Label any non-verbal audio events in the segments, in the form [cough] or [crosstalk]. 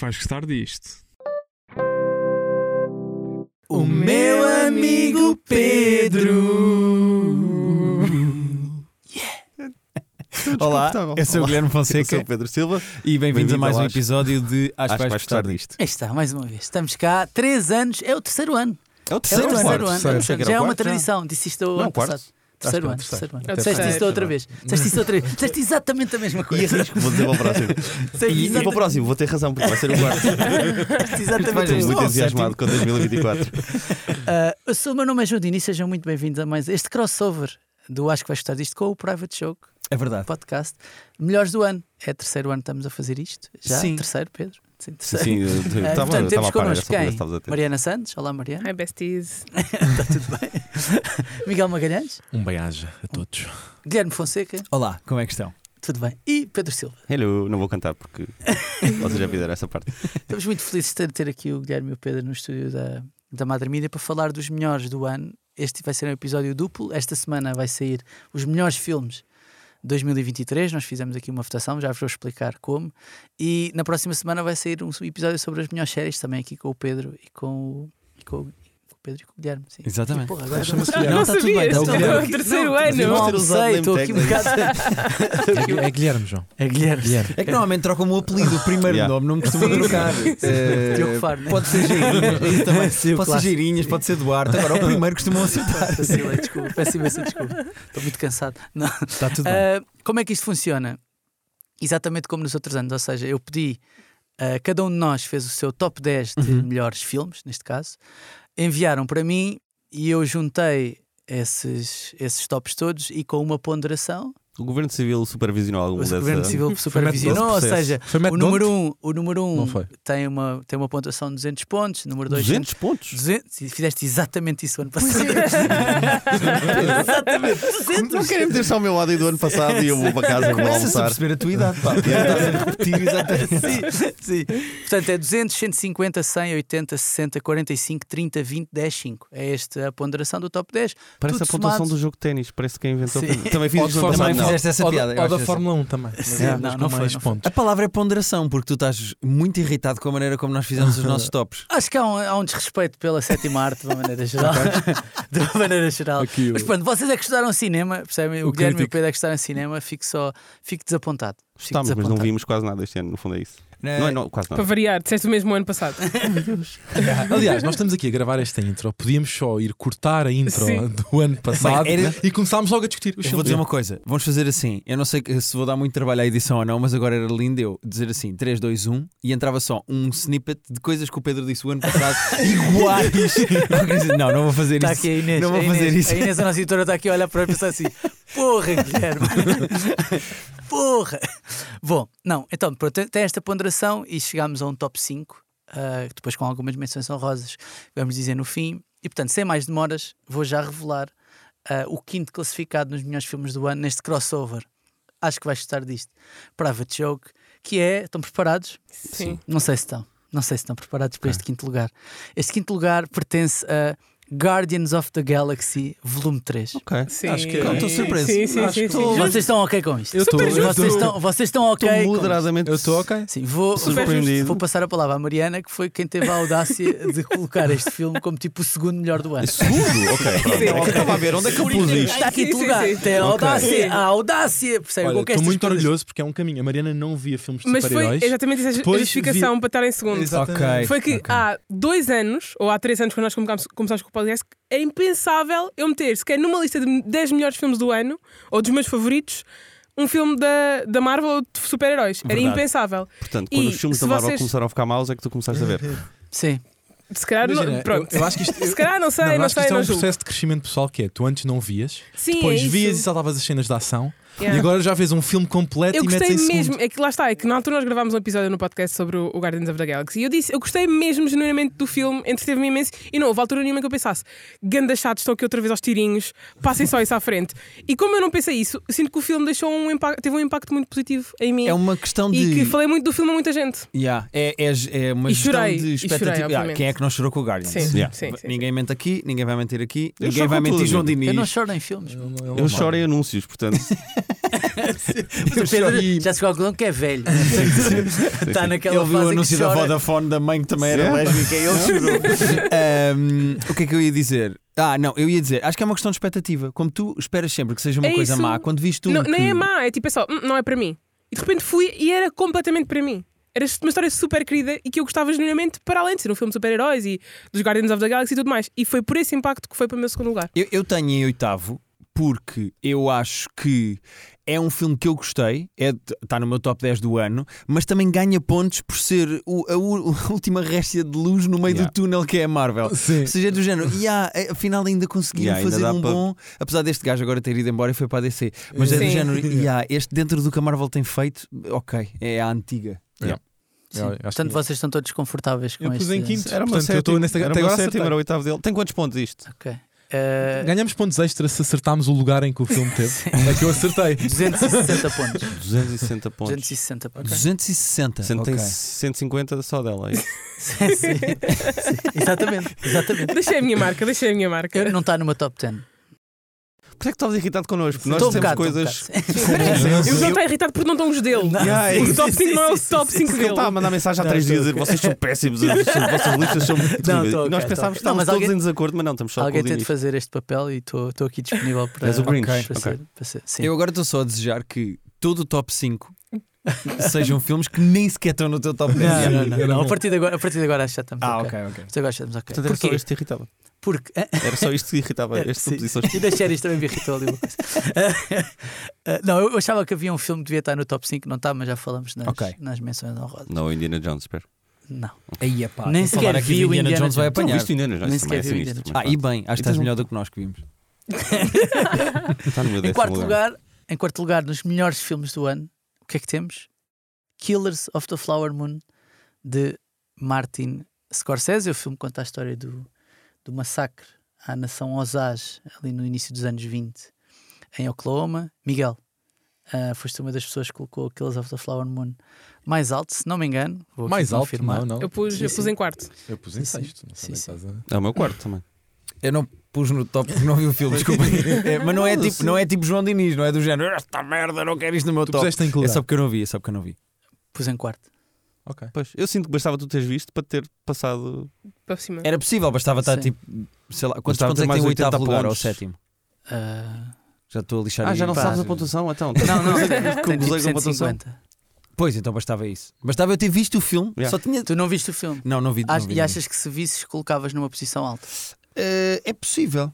que vais gostar disto. O meu amigo Pedro. Olá, eu sou o Guilherme Eu sou Fonseca o Pedro Silva. e bem-vindos a Bem-vindo mais ao um Acho- episódio de Acho que vais gostar disto. Aí está, mais uma vez. Estamos cá, três anos, é o terceiro ano. É o É o terceiro, quarto. ano. Terceiro. Que era Já é o uma quarto, já. tradição. Disse isto Não, ano quarto. passado. Terceiro é o ano, terceiro. terceiro ano. É o Disseste terceiro. isto outra vez. Disseste isto outra vez. Disseste exatamente a mesma E coisa. arrisco, vou dizer para o próximo. [laughs] E, e para o próximo, vou ter razão, porque vai ser o quarto. [laughs] disseste exatamente a Estou muito entusiasmado com 2024. [laughs] Ah, eu sou- O meu nome é João Dini e sejam muito bem-vindos a mais este crossover do Acho que vais gostar disto com o Private Joke É verdade. podcast. Melhores do ano. É terceiro ano que estamos a fazer isto. Já? Sim. Terceiro, Pedro? Sim, Sim, [laughs] portanto, temos connosco quem? ter. Mariana Santos. Olá, Mariana. Hi, besties. [laughs] Está tudo bem? [laughs] Miguel Magalhães. Um bem-aja a todos. Guilherme Fonseca. Olá, como é que estão? Tudo bem? E Pedro Silva. Hello, não vou cantar porque vocês já fizeram essa parte. Estamos muito felizes de ter, aqui o Guilherme e o Pedro no estúdio da, da Madre Mídia para falar dos melhores do ano. Este vai ser um episódio duplo. Esta semana vai sair os melhores filmes 2023. Nós fizemos aqui uma votação, já vos vou explicar como. E na próxima semana vai sair um episódio sobre as melhores séries, também aqui com o Pedro e com o, e com, o- Pedro e com o Guilherme. Sim. Exatamente. E, porra, agora Chama-se Guilherme. Não está tudo bem, é o bem. terceiro Não, ano. Não usado almocei, estou aqui um bocado. [laughs] É, é Guilherme, João. É Guilherme. Guilherme. É que normalmente trocam o apelido, o primeiro Yeah. nome, não me costuma trocar. Diogo Faro, né? Pode ser Geirinhas, [laughs] isso também. Sim, o pode ser. Geirinhas, pode ser Duarte. Agora, o primeiro costumam. Vacilei, [laughs] desculpa, peço imensa desculpa. Estou muito cansado. Não. Está tudo bem. Ah, como é que isto funciona? Exatamente como nos outros anos, ou seja, eu pedi, ah, cada um de nós fez o seu top 10 de Uhum. melhores filmes, neste caso, enviaram para mim e eu juntei esses, esses tops todos e com uma ponderação, O Governo Civil supervisionou algum o dessa... Governo Civil [laughs] supervisionou, ou processo. seja, o número Bond? 1 um, o número um tem, uma, tem uma pontuação de 200 pontos, número 2 200 pontos? 200, e fizeste exatamente isso ano passado. [laughs] exatamente, 200. Não querem meter só ao meu lado aí do ano passado e eu vou para casa vou Começa a almoçar. perceber a tua idade, pá. [laughs] Estás a repetir exatamente. sim, sim. Portanto, é 200, 150, 100, 80, 60, 45, 30, 20, 10, 5. É esta a ponderação do top 10. Parece Tudo a pontuação somado. do jogo de ténis. Parece que quem inventou. Sim. Também fiz isso ano passado. Fizeste essa Ou, piada. da- eu ou da Fórmula 1 também. Mas Sim, é, não, mas não foi, mais não foi. pontos. A palavra é ponderação, porque tu estás muito irritado com a maneira como nós fizemos os [laughs] nossos tops. Acho que há um, há um desrespeito pela sétima arte, de uma maneira geral. [laughs] de uma maneira geral. Aqui Mas pronto, vocês é que estudaram cinema, percebem? O, O Guilherme e o crítico. Pedro é que estudaram cinema, fico só, fico desapontado. Fico Estamos, mas não desapontado. vimos quase nada este ano, no fundo é isso. Não é não, quase Para variar, disseste o mesmo ano passado. [laughs] [laughs] Aliás, nós estamos aqui a gravar esta intro. Podíamos só ir cortar a intro Sim. do ano passado Bem, era- e começámos logo a discutir. Eu vou dizer uma coisa, vamos fazer assim. Eu não sei se vou dar muito trabalho à edição ou não, mas agora era lindo eu dizer assim: 3, 2, 1 e entrava só um snippet de coisas que o Pedro disse o ano passado [laughs] iguais. não, não vou fazer Está isso. aqui a Inês. Não vou a Inês, fazer isso. A Inês, a nossa editora, está aqui a olhar para mim e pensar assim: porra, Guilherme. Porra. [laughs] Bom, não, então, pronto, tem- esta ponderação e chegámos a um top 5, ah, depois com algumas menções honrosas, vamos dizer no fim. E portanto, sem mais demoras, vou já revelar ah, o quinto classificado nos melhores filmes do ano neste crossover. Acho que vais gostar disto. Private Joke, que é. Estão preparados? Sim. Não sei se estão. Não sei se estão preparados para este quinto lugar. Este quinto lugar pertence a Guardians of the Galaxy Volume 3. Ok. Sim. Acho que- Não, estou surpreso. Sim, sim, Acho sim. que sim. Vocês estão ok com isto? Eu estou-. Vocês estão, vocês estão ok Estou com isto? moderadamente. Eu estou ok. Sim, vou, Surpreendido. vou passar a palavra à Mariana, que foi quem teve a audácia de colocar este filme como tipo o segundo melhor do ano. Segundo? Ok, pronto. É que eu estava a ver onde é que eu pus isto. Está aqui sim, lugar. Tem a audácia, a audácia. Percebe? Estou muito orgulhoso porque é um caminho. A Mariana não via filmes de Mas foi super-heróis. exatamente essa justificação para estar em segundo. Foi que há dois anos, ou há três anos, quando nós começámos, começámos com o podcast, era impensável eu meter sequer numa lista de 10 melhores filmes do ano, ou dos meus favoritos, um filme da, da Marvel ou de super-heróis. Era impensável. Portanto, quando E os filmes da Marvel vocês- começaram a ficar maus, é que tu começaste a ver. [laughs] Sim. Se calhar, Imagina, não, pronto. Eu, eu acho que isto, [laughs] Se calhar, não sei, não, não, acho sei, isto é um julgo. processo de crescimento pessoal que é tu antes não vias, Sim, depois é vias e saltavas as cenas de ação Yeah. e agora já vês um filme completo Eu e gostei em segundo. mesmo, é que lá está, é que na altura nós gravámos um episódio no podcast sobre o, Guardians of the Galaxy e eu disse, eu gostei mesmo genuinamente do filme, entreteve-me imenso e não houve altura nenhuma que eu pensasse, ganda chatos, estão aqui outra vez aos tirinhos, passem só isso à frente. E como eu não pensei isso, eu sinto que o filme deixou um impacto, teve um impacto muito positivo em mim É uma questão e de. que falei muito do filme a muita gente. Yeah, é, é, é uma E gestão chorei, de e chorei, expectativa. Obviamente. quem é que não chorou com o Guardians? Sim, Yeah. sim, sim, Ninguém mente aqui, ninguém vai mentir aqui, Eu ninguém vai mentir tudo, João. Diniz. Eu não choro em filmes. Não Eu vale. choro em anúncios, portanto. [laughs] Mas o [laughs] Pedro já à conclusão que é velho. Está naquela Ele viu o anúncio da. Vodafone da mãe que também era lésbica e ele chorou. Ahm, o que é que eu ia dizer? Ah, não, eu ia dizer, acho que é uma questão de expectativa. Como tu esperas sempre que seja uma É coisa isso. má, quando viste um Não, que... Nem é má, é tipo, é só, "Hum, não é para mim. E de repente fui e era completamente para mim. Era uma história super querida e que eu gostava genuinamente, para além de ser um filme de super-heróis e dos Guardians of the Galaxy e tudo mais. E foi por esse impacto que foi para o meu segundo lugar. Eu, eu tenho em oitavo porque eu acho que é um filme que eu gostei, está no meu top 10 do ano, mas também ganha pontos por ser o- a, [laughs] a última réstia de luz no meio Yeah. do túnel que é a Marvel. Sim. Ou seja, é do género, e ah, é, afinal ainda conseguiram Yeah, ainda fazer dá um para- bom, apesar deste gajo agora ter ido embora e foi para a DC, mas é do Sim. género, [laughs] e ah, este dentro do que a Marvel tem feito, ok, é a antiga. Yeah. Sim. Eu Portanto, que- vocês estão todos desconfortáveis com Eu este... em quinto. Era uma Portanto, eu estou nesta- era até uma sétima, acertei. era o oitavo dele. Tem quantos pontos isto? Ok. Eh, Ganhamos pontos extras se acertarmos o lugar em que o filme teve. [laughs] É que eu acertei. 260 pontos. 260 pontos. 260 pontos. 260. Sendo ok. tem 150 só dela. é? Sim, [laughs] sim. Sim, Exatamente, exatamente. Deixei a minha marca, deixei a minha marca. Não está meu top 10. Por isso é que estavas irritado connosco? Nós Estou um bocado, coisas. um. Eu já estou irritado porque não estão os dele. Yeah, O top 5 não é o top 5 Ele dele. estava a mandar mensagem há Não, três estou dias a dizer vocês são [laughs] péssimos, as vossas listas são muito Não, terríveis." estou E Nós pensávamos que estávamos mas todos alguém- em desacordo, mas não, estamos só Alguém tem de fazer este papel e estou aqui disponível para, [laughs] És o Grinch. Eu agora estou só a desejar que todo o top 5 [laughs] sejam filmes que nem sequer estão no teu top 10. Não, não, não, não. bom. A partir de agora, a partir de agora acho que já estamos Ah, ok. ok, ok. A partir de agora já estamos ok. Portanto, era só Porquê? isto que irritava. Porque Era só isto que irritava, [laughs] É, posições. E das séries também me irritou ali uma coisa. Ah, [laughs] não, eu achava que havia um filme que devia estar no top 5, não está, mas já falamos nas, Ok. nas menções honrosas. Não, Indiana Jones, espero. Não. Aí, epá, Nem a sequer aqui vi o Indiana, Indiana Jones vai Jones. Não, apanhar. viste Indiana Jones? Nem também é sequer vi o sinistro. Ah, mas e bem, acho que estás um- melhor do que nós que vimos. Está no meu Em décimo quarto lugar, em quarto lugar, nos melhores filmes do ano, que é que temos? Killers of the Flower Moon de Martin Scorsese. O filme conta a história do, do massacre à nação Osage ali no início dos anos 20 em Oklahoma. Miguel, ah, foste uma das pessoas que colocou Killers of the Flower Moon mais alto, se não me engano. Mais alto? confirmar. Não, não. Eu pus, Sim, eu pus em quarto. Eu pus em Sim, sexto. Não Sim, sei, sim. a- É o meu quarto também. Eu não pus no top porque não vi o filme, desculpa. [laughs] É, mas não é, tipo, não é tipo João Diniz, não é do género, esta merda, não quero isto no meu Tu top. puseste em que É só porque eu não vi, é só porque eu não vi. Pus em quarto. Ok. Pois, eu sinto que bastava tu teres visto para ter passado. Para cima. Era possível, bastava estar Sim. tipo, sei lá, quantos Bastava pontos é ter que mais tem o 80 oitavo lugar ou o sétimo? Ah, Já estou a lixar Ah, aí. já não pá. sabes a pontuação? Então, não, não, [laughs] Gozei tem tipo com a pontuação. 150. Pois, então bastava isso. Bastava eu ter visto o filme, Yeah. só tinha. Tu não viste o filme? Não, não vi. não Ach- vi, e não achas que se visses, colocavas numa posição alta? Eh, é possível.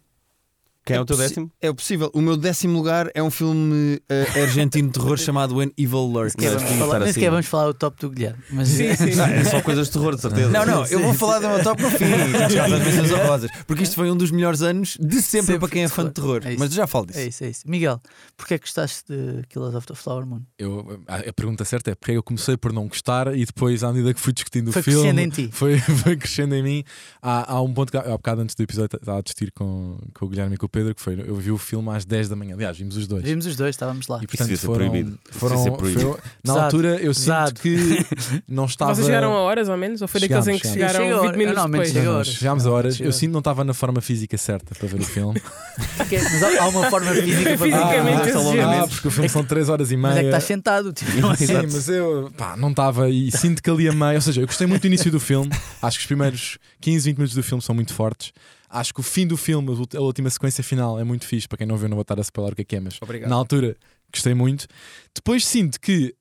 Quem é o teu décimo? É possível. O meu décimo lugar é um filme eh, argentino de terror [laughs] chamado When Evil Lurks. Nem sequer Não, assim. vamos falar o top do Guilherme. Mas Sim, sim. Ah, [laughs] é só coisas de terror, de certeza. Não, não, eu vou falar do meu top no fim. [laughs] Honrosas. Porque isto foi um dos melhores anos de sempre, Sempre para quem é fã de terror. É. Mas já falo disso. É isso, é isso. Miguel, porquê é que gostaste de Killers of the Flower Moon? Eu, a a pergunta certa é porque eu comecei por não gostar e depois, à medida que fui discutindo Foi o filme, crescendo em ti. Foi, foi crescendo em mim. Há, há um ponto que há há bocado antes do episódio estava a discutir com, com o Guilherme e com o Pedro, que foi eu vi o filme às 10 da manhã. Aliás, vimos os dois. Vimos os dois, estávamos lá. E portanto ser foram, proibido. Isso foram, proibido. foi- na Pesado, altura eu pesado. sinto que não estava. Vocês chegaram a horas ou menos? Ou foi daqueles em que chegaram chegámos. 20 Eu minutos depois? Não, não, horas. chegámos a horas. Eu sinto que não estava na forma física certa para ver o filme. Mas há, uma forma [laughs] física para Fisicamente ver. exigente. ah, porque o filme são 3 horas e meia. Mas é que estás sentado. Tipo, é? Sim, mas eu pá, não estava e sinto que ali a meio. Ou seja, eu gostei muito do início do filme. Acho que os primeiros 15, 20 minutos do filme são muito fortes. Acho que o fim do filme, a última sequência final, é muito fixe. Para quem não viu, não vou estar a spoiler o que é que é, mas Obrigado. na altura gostei muito. Depois sinto que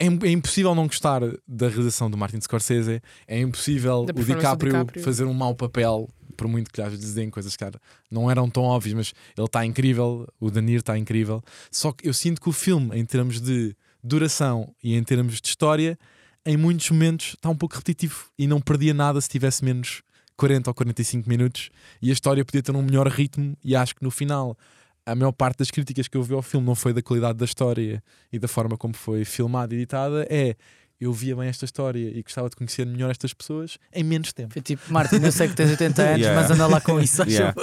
é, é impossível não gostar da realização do Martin Scorsese. É impossível o DiCaprio, DiCaprio. fazer um mau papel. Por muito que vezes deem coisas que não eram tão óbvias, mas ele está incrível, o Danir está incrível. Só que eu sinto que o filme, em termos de duração e em termos de história, em muitos momentos está um pouco repetitivo e não perdia nada se tivesse menos 40 ou 45 minutos e a história podia ter um melhor ritmo e acho que no final a maior parte das críticas que eu vi ao filme não foi da qualidade da história e da forma como foi filmada e editada, é eu via bem esta história e gostava de conhecer melhor estas pessoas em menos tempo. Foi tipo, Martin, eu sei que tens 80 [laughs] anos, Yeah. mas anda lá com isso. Yeah.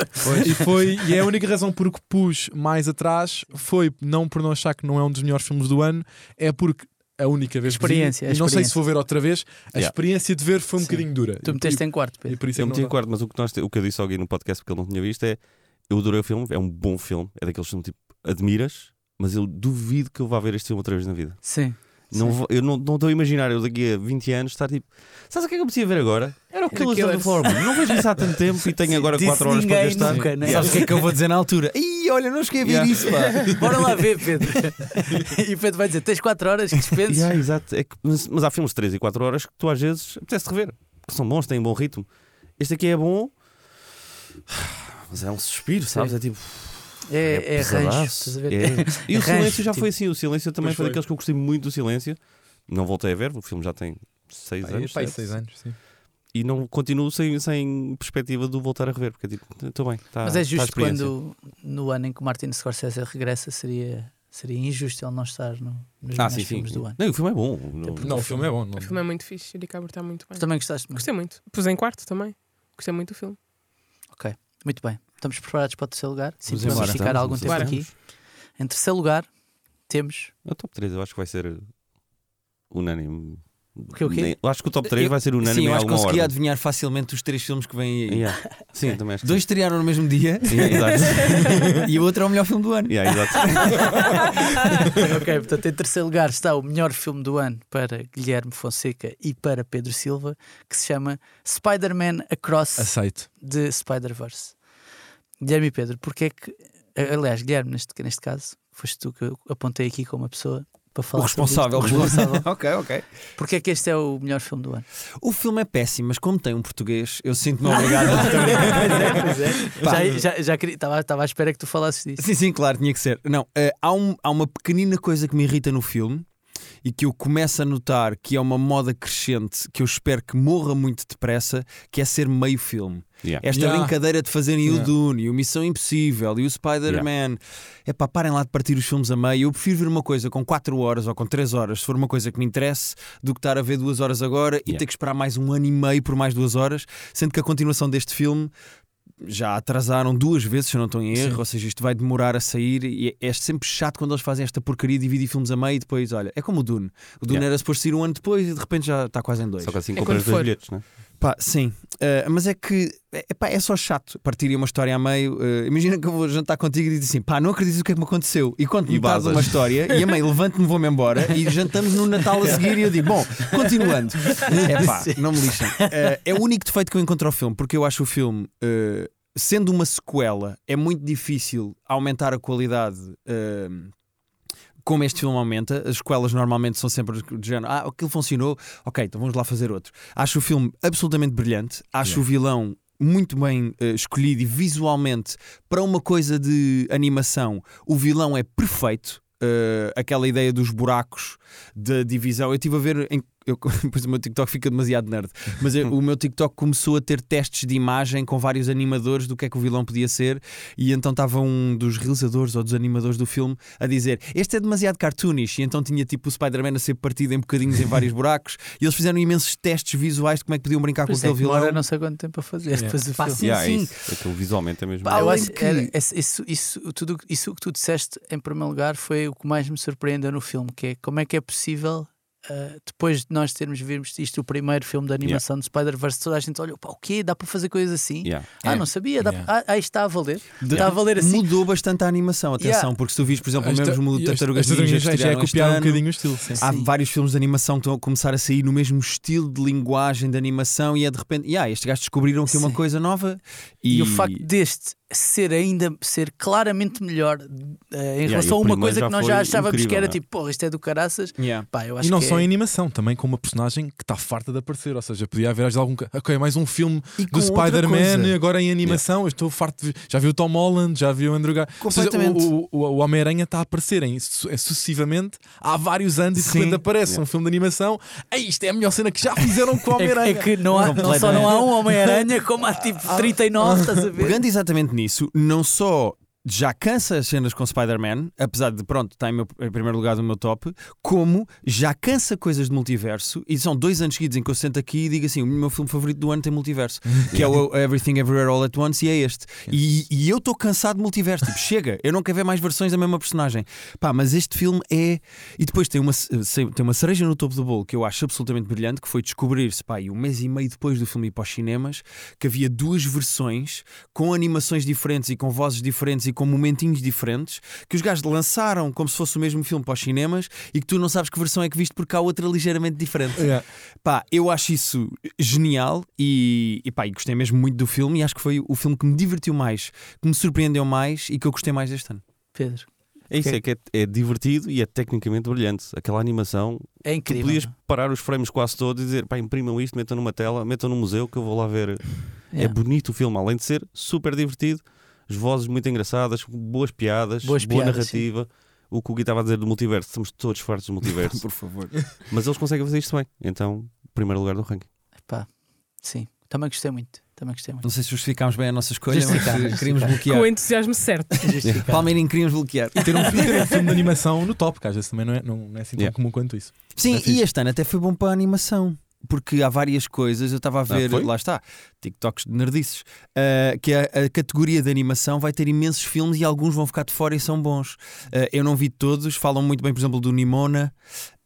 e foi e é a única razão por que pus mais atrás foi não por não achar que não é um dos melhores filmes do ano, é porque a única vez que vi, Experiência, a e não sei se vou ver outra vez, a Yeah. experiência de ver foi um Sim. bocadinho dura. Tu meteste em quarto, e, Pedro. por isso Eu que meti não em quarto, mas o que, nós, o que eu disse ao Gui no podcast porque ele não tinha visto é eu adorei o filme, é um bom filme, é daqueles filmes tipo, admiras, mas eu duvido que eu vá ver este filme outra vez na vida. Sim. Não Sim. vou- eu não não estou a imaginar eu daqui a 20 anos estar tipo. Sabes o que é que eu preciso ver agora? Era o Killers of the. Não vejo isso há tanto tempo e tenho agora Disse 4 horas para gastar. nunca, né? Sabes o que é que eu vou dizer na altura? Ih, olha, não cheguei a ver Yeah. isso, pá. [laughs] Bora lá ver, Pedro. e o Pedro vai dizer: tens 4 horas que dispenses. Yeah, exato. É que- mas, mas há filmes de 3 e 4 horas que tu às vezes apetece rever. Que são bons, têm bom ritmo. Este aqui é bom. [sighs] Mas é um suspiro, sabes? É tipo. É, é, rancho. pesadaço. Estás a ver? É. [laughs] E o É silêncio rancho, já tipo. foi assim. O silêncio também Pois foi foi. daqueles que eu gostei muito do silêncio. Não voltei a ver, o filme já tem 6 Pá, anos. pá, sete. seis anos, sim. E não continuo sem, sem perspectiva de o voltar a rever. Porque é tipo, estou bem. Tá, Mas é tá justo experiência. quando no ano em que o Martin Scorsese regressa seria, seria injusto ele não estar no, nos Ah, sim, sim. filmes do ano. Não, o filme é bom. Não- Não, o filme é bom. Não... O filme é muito fixe. O DiCaprio está muito bem. Mas também gostaste muito. Gostei muito. Pus em quarto também. Gostei muito do filme. Muito bem. Estamos preparados para o terceiro lugar? Sim, Vamos vamos ficar Estamos, algum vamos tempo aqui. Em terceiro lugar, temos. O top 3 eu acho que vai ser unânime. O quê, o quê? Eu acho que o top 3 Eu- vai ser unânime Sim, eu acho que alguma consegui ordem. adivinhar facilmente os três filmes que vêm aí. Yeah. Sim, também acho que Dois estrearam no mesmo dia sim. Yeah, exato. [laughs] e o outro é o melhor filme do ano. Yeah, exato. [laughs] ok, portanto, em terceiro lugar está o melhor filme do ano para Guilherme Fonseca e para Pedro Silva, que se chama Spider-Man Across Aceito. the Spider-Verse. Guilherme e Pedro, porque é que. Aliás, Guilherme, neste, neste caso, foste tu que eu apontei aqui como uma pessoa para O falar. sobre responsável. O responsável. [laughs] ok, ok. Porque é que este é o melhor filme do ano? O filme é péssimo, mas como tem um português, eu sinto-me obrigado a [laughs] pois é, pois é. Já, já, já queria- estava estava à espera que tu falasses disso. Sim, sim, claro, tinha que ser. Não, eh, há, um- há uma pequenina coisa que me irrita no filme e que eu começo a notar que é uma moda crescente que eu espero que morra muito depressa, que é ser meio filme. Yeah. Esta Yeah. brincadeira de fazerem o Yeah. Dune e o Missão Impossível e o Spider-Man. É pá, parem lá de partir os filmes a meio. Eu prefiro ver uma coisa com 4 horas ou com 3 horas, se for uma coisa que me interesse, do que estar a ver duas horas agora e Yeah. ter que esperar mais um ano e meio por mais duas horas, sendo que a continuação deste filme já atrasaram duas vezes, se eu não estou em erro, Sim. ou seja, isto vai demorar a sair e é é sempre chato quando eles fazem esta porcaria de dividir filmes a meio e depois, olha, é como o Dune. O Dune Yeah. era suposto sair um ano depois e de repente já está quase em dois. Só que assim É compras dois for. bilhetes, né? Pá, sim, Uh, mas é que é, pá, é só chato partir uma história a meio. Uh, imagina que eu vou jantar contigo e diz assim: pá, não acredito o que é que me aconteceu. E conto E metade de vazas. uma história e a meio levanto-me, vou-me embora e jantamos no Natal a [laughs] seguir. E eu digo: bom, continuando. É pá, não me lixem. Uh, é o único defeito que eu encontro ao filme, porque eu acho o filme. Sendo uma sequela, é muito difícil aumentar a qualidade uh, como este filme aumenta, as sequelas normalmente são sempre do género, ah, aquilo funcionou, ok, então vamos lá fazer outro. Acho o filme absolutamente brilhante, acho o vilão muito bem eh, escolhido e visualmente para uma coisa de animação, o vilão é perfeito. Eh, aquela ideia dos buracos da divisão. Eu estive a ver. Em, eu, [laughs] depois o meu TikTok fica demasiado nerd, mas eu- o meu TikTok começou a ter testes de imagem com vários animadores do que é que o vilão podia ser, e então estava um dos realizadores ou dos animadores do filme a dizer: Este é demasiado cartoonish, e então tinha tipo o Spider-Man a ser partido em bocadinhos em vários buracos, e eles fizeram imensos testes visuais de como é que podiam brincar Por com é aquele que vilão. demora não sei quanto tempo a fazer Yeah. depois do Pá, filme. Yeah, sim. Isso, aquilo visualmente é mesmo. Pá, eu acho que- era- isso, isso, tudo, isso que tu disseste em primeiro lugar foi o que mais me surpreendeu no filme, que é como é que é possível uh, depois de nós termos visto isto, o primeiro filme de animação de Spider-Verse, toda a gente olha, pá, o quê? Dá para fazer coisas assim? Yeah. Ah, É. não sabia, dá Yeah. ah, ah, isto está a valer. De- Está a valer assim. Mudou bastante a animação, atenção, Yeah. porque se tu vis, por exemplo, o mesmo e do esta- Tartarugas esta Ninja já, já é copiar um bocadinho o estilo. Sim. Há Sim. vários filmes de animação que estão a começar a sair no mesmo estilo de linguagem de animação e é de repente, yeah, estes gajos descobriram aqui uma Sim. coisa nova E, e, o facto deste ser ainda ser claramente melhor eh, em e relação a uma coisa que nós já achávamos que incrível, era não é? tipo, porra, isto é do caraças. Yeah. Pá, eu acho E não que só é... em animação, também com uma personagem que está farta de aparecer. Ou seja, podia haver algum. Ok, mais um filme E do Spider-Man, agora em animação. Eu estou farto de. Já vi o Tom Holland, já vi o Andrew Garfield. Ou seja, Completamente. o, o, o Homem-Aranha está a aparecer em, su- é sucessivamente há vários anos e de repente aparece Yeah. um filme de animação. Ei, isto é a melhor cena que já fizeram com o [laughs] É, que- Homem-Aranha. é que não, há, não só não há um Homem-Aranha, como há tipo [laughs] 39, estás a ver? Pegando exatamente nisso, não só já cansa as cenas com Spider-Man, apesar de, pronto, está em, meu- em primeiro lugar do meu top, como já cansa coisas de multiverso, e são dois anos seguidos em que eu sento aqui e digo assim: o meu filme favorito do ano tem multiverso, [laughs] que é o Everything Everywhere All at Once, e é este. E, e eu estou cansado de multiverso, tipo, chega, eu não quero ver mais versões da mesma personagem. Pá, mas este filme é. E depois tem uma, tem uma cereja no topo do bolo que eu acho absolutamente brilhante, que foi descobrir-se, pá, e um mês e meio depois do filme ir para os cinemas, que havia duas versões com animações diferentes e com vozes diferentes e com momentinhos diferentes que os gajos lançaram como se fosse o mesmo filme para os cinemas e que tu não sabes que versão é que viste porque há outra ligeiramente diferente. Yeah. Pá, eu acho isso genial e, e, pá, e gostei mesmo muito do filme e acho que foi o filme que me divertiu mais, que me surpreendeu mais e que eu gostei mais este ano. Pedro. É isso, é que é, é divertido e é tecnicamente brilhante. Aquela animação, É tu incrível. podias não? parar os frames quase todos e dizer, pá, imprimam isto, metam numa tela, metam no museu que eu vou lá ver. É Yeah. bonito o filme, além de ser super divertido, as vozes muito engraçadas, boas piadas, Boas boa piadas, narrativa. O que o Gui estava a dizer do multiverso, estamos todos fartos do [laughs] multiverso, Por favor. mas eles conseguem fazer isto bem. Então, primeiro lugar do ranking. Pá, sim, também gostei muito. Também gostei muito. Não sei se justificámos bem a nossa escolha, mas eh, queríamos Com bloquear. o entusiasmo certo. [laughs] Palmeirinho, queríamos bloquear. Ter um, [laughs] ter um filme de animação no top, que às vezes também não é, não, não é assim tão Yeah. comum quanto isso. Sim, É e este ano até foi bom para a animação. Porque há várias coisas, eu estava a ver, foi? lá está, TikToks de nerdices, ah, que a, a categoria de animação vai ter imensos filmes e alguns vão ficar de fora e são bons. Ah, eu não vi todos, falam muito bem, por exemplo, do Nimona.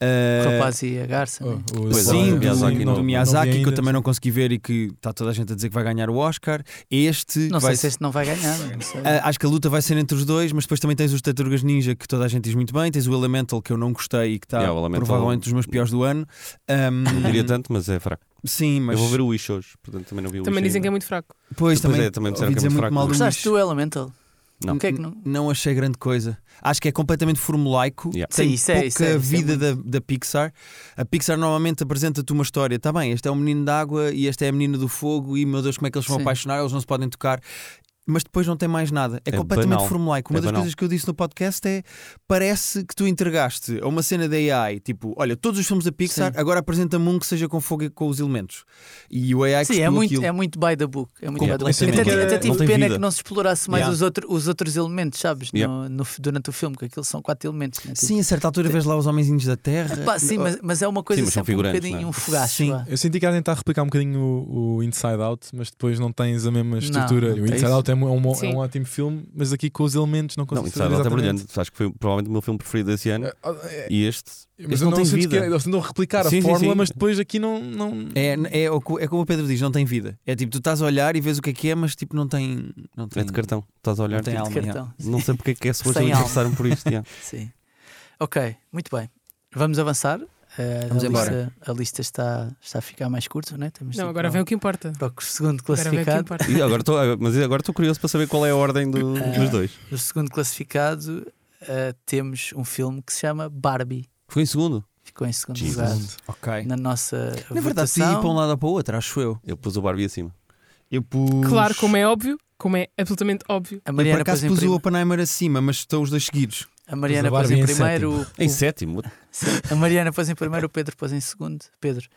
Ah, O rapaz e a garça. né? Oh, é, Sim, o do, Miyazaki do não Miyazaki, que eu ainda. também não consegui ver e que está toda a gente a dizer que vai ganhar o Oscar. Este Não vai sei se este não vai ganhar. Não sei. ah, acho que a luta vai ser entre os dois, mas depois também tens os Tartarugas Ninja, que toda a gente diz muito bem. Tens o Elemental, que eu não gostei e que está Yeah, provavelmente dos meus piores do ano. Ahm, Não diria tanto, mas é fraco. Sim, mas Eu vou ver o Wish hoje, portanto também não vi o Também Wish dizem que é ainda. muito fraco. Pois, também, é, também disseram que é muito fraco. mal do Gostaste do Elemental? Não. Que é que não? Não achei grande coisa. Acho que é completamente formulaico. Yeah. Tem Sim, isso é- pouca isso é- isso é vida da, da Pixar. A Pixar normalmente apresenta-te uma história. Está bem, este é o menino da água e esta é a menina do fogo. E meu Deus, como é que eles vão Sim. apaixonar? Eles não se podem tocar. Mas depois não tem mais nada. É, É completamente banal. formulaico. Uma É das banal. coisas que eu disse no podcast é: parece que tu entregaste a uma cena da AI, tipo, olha, todos os filmes da Pixar, Sim. agora apresenta-me um que seja com fogo e com os elementos. E o AI Sim, é muito, aquilo. é muito by the book. É muito by the book. Até, até Não tive pena vida. que não se explorasse mais Yeah. os, outro, os outros elementos, sabes? Yeah. No, no- durante o filme, que aquilo são quatro elementos. Né? Sim, a certa altura vês lá os homenzinhos da Terra. Pá, sim, mas, mas é uma coisa Sim, mas são sempre um figurantes, bocadinho não é? um fogacho. Sim. Eu senti que ia tentar replicar um bocadinho o, o Inside Out, mas depois não tens a mesma estrutura. não o tens. Inside Out é, um- é um, é Sim. um ótimo filme, mas aqui com os elementos não Não, consigo fazer Out é exatamente. brilhante. Acho que foi provavelmente o meu filme preferido desse ano. É, é, E este, mas este eu não tem vida. Que, eles tentam replicar Sim, a sim, fórmula, sim. mas depois aqui não. não... É, é, é como o Pedro diz, não tem vida. É tipo, tu estás a olhar e vês o que é que é, mas tipo, não tem. Não tem é de cartão. Estás a olhar. Não tem tipo, alma. De cartão. Não sei porque é que é suposto eles alma. passaram por isto. yeah. [laughs] Sim. Ok, muito bem. Vamos avançar. Eh, Vamos a, embora. lista, a lista está, está a ficar mais curta, não é? Temos Não, ir agora para, vem o que importa. para o segundo Agora vem o que classificado. importa. E agora estou, mas agora estou curioso para saber qual é a ordem do- Ah. dos dois. No segundo classificado eh, temos um filme que se chama Barbie. Foi em segundo. Ficou em segundo Jesus. lugar Ok. na nossa Na verdade, se ir votação. para um lado ou para o outro, acho eu. Eu pus o Barbie acima. Eu pus. Claro, como é óbvio, como é absolutamente óbvio. A Eu por Mariana pôs acaso pus prim- o Oppenheimer acima, mas estão os dois seguidos. a Mariana Pôs em primeiro. o- Em o- sétimo. A Mariana pôs em primeiro, o Pedro pôs em segundo. Pedro,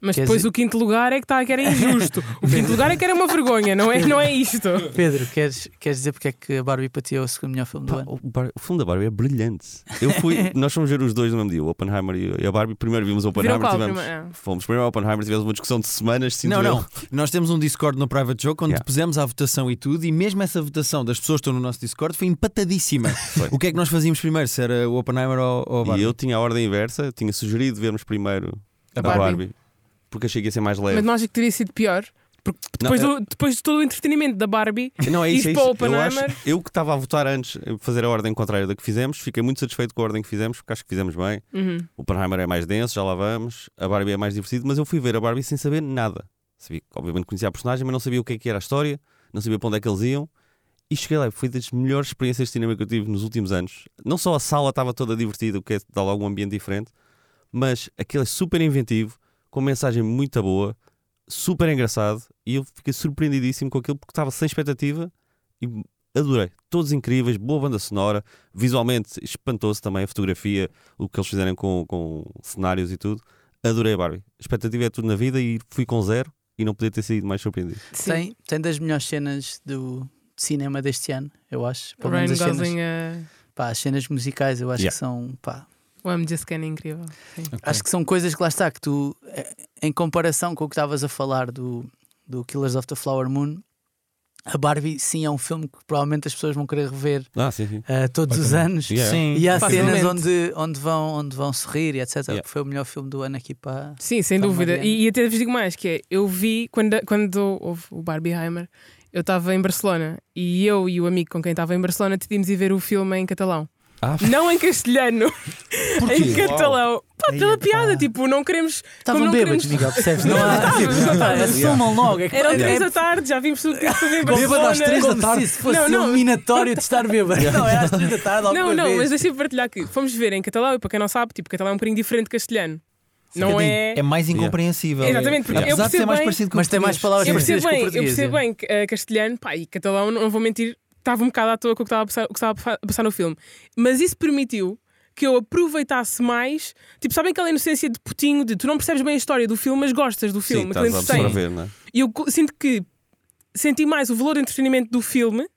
Mas Quer depois dizer- o quinto lugar é que, tá, que era injusto. [laughs] O quinto lugar é que era uma vergonha, não é, não é isto. Pedro, queres, queres dizer porque é que a Barbie pateou o segundo melhor filme do Pá, ano? o, Bar- o filme da Barbie é brilhante. Eu fui, [laughs] nós fomos ver os dois no mesmo dia, o Oppenheimer e a Barbie. Primeiro vimos o Oppenheimer, qual tivemos, primeiro? Ah. fomos primeiro ao Oppenheimer, tivemos uma discussão de semanas. sinto não, não. Nós temos um Discord no Private Joke onde Yeah. pusemos a votação e tudo, e mesmo essa votação das pessoas que estão no nosso Discord foi empatadíssima. [laughs] O que é que nós fazíamos primeiro? Se era o Oppenheimer ou, ou a Barbie? E eu tinha a ordem inversa, tinha sugerido vermos primeiro A a Barbie. Barbie, porque achei que ia ser mais leve. Mas não acho que teria sido pior. Porque Não, depois, é- do- depois de todo o entretenimento da Barbie, Não, é isso, é isso. Eu, acho, eu que estava a votar antes, fazer a ordem contrária da que fizemos, fiquei muito satisfeito com a ordem que fizemos, porque acho que fizemos bem. uhum. O Oppenheimer é mais denso, já lá vamos. A Barbie é mais divertido, mas eu fui ver a Barbie sem saber nada. Sabia, obviamente conhecia a personagem, mas não sabia o que, é que era a história, não sabia para onde é que eles iam. E cheguei lá, foi das melhores experiências de cinema que eu tive nos últimos anos. Não só a sala estava toda divertida, o que é dá logo um ambiente diferente, mas aquilo é super inventivo, com mensagem muito boa, super engraçado, e eu fiquei surpreendidíssimo com aquilo porque estava sem expectativa e adorei. Todos incríveis, boa banda sonora, visualmente espantou-se também a fotografia, o que eles fizeram com, com cenários e tudo. Adorei a Barbie. A expectativa é tudo na vida e fui com zero e não podia ter sido mais surpreendido. Sim. Tem, tem das melhores cenas do cinema deste ano, eu acho. Pelo menos as cenas, uh, pá, as cenas musicais, eu acho Yeah. que são. Pá, o I'm Just Ken é incrível. Sim. Acho que são coisas que lá está, que tu, eh, em comparação com o que estavas a falar do, do Killers of the Flower Moon, a Barbie sim é um filme que provavelmente as pessoas vão querer rever Ah, sim, sim. eh, todos os anos. Yeah. Sim. E há Facilmente. cenas onde, onde, vão, onde vão sorrir e etc. Yeah. Foi o melhor filme do ano aqui para. Sim, sem Tá, dúvida. E, e até vos digo mais: que é, eu vi quando, quando houve o Barbieheimer, eu estava em Barcelona e eu e o amigo com quem estava em Barcelona decidimos ir ver o filme em catalão. Ah, Não em castelhano, em catalão. Pá, pela epá. piada, tipo, não queremos. como Estavam não bêbados, queremos- Miguel, percebes? Não há. Estávamos, Pá, Assumam logo. É que Eram é- três da tarde, já vimos tudo que para ver em Bêbado às três da tarde. Se fosse Não, não. eliminatório de estar bêbado. Não, é às três da tarde. Não, não, vez. mas deixa-me partilhar que fomos ver em catalão e para quem não sabe, tipo, catalão é um bocadinho diferente de castelhano. Não é. É mais incompreensível. Exatamente, porque eu de ser percebo mais bem- parecido com Mas o tem mais palavras Eu percebo com o bem, eu português. percebo é. bem que eh, castelhano, pá, e catalão, não vou mentir, estava um bocado à toa com o que estava a passar, o que estava a passar no filme. Mas isso permitiu que eu aproveitasse mais. Tipo, sabem aquela inocência de putinho de tu não percebes bem a história do filme, mas gostas do filme, Sim, estás a absorver, não é? E eu sinto que senti mais o valor do entretenimento do filme.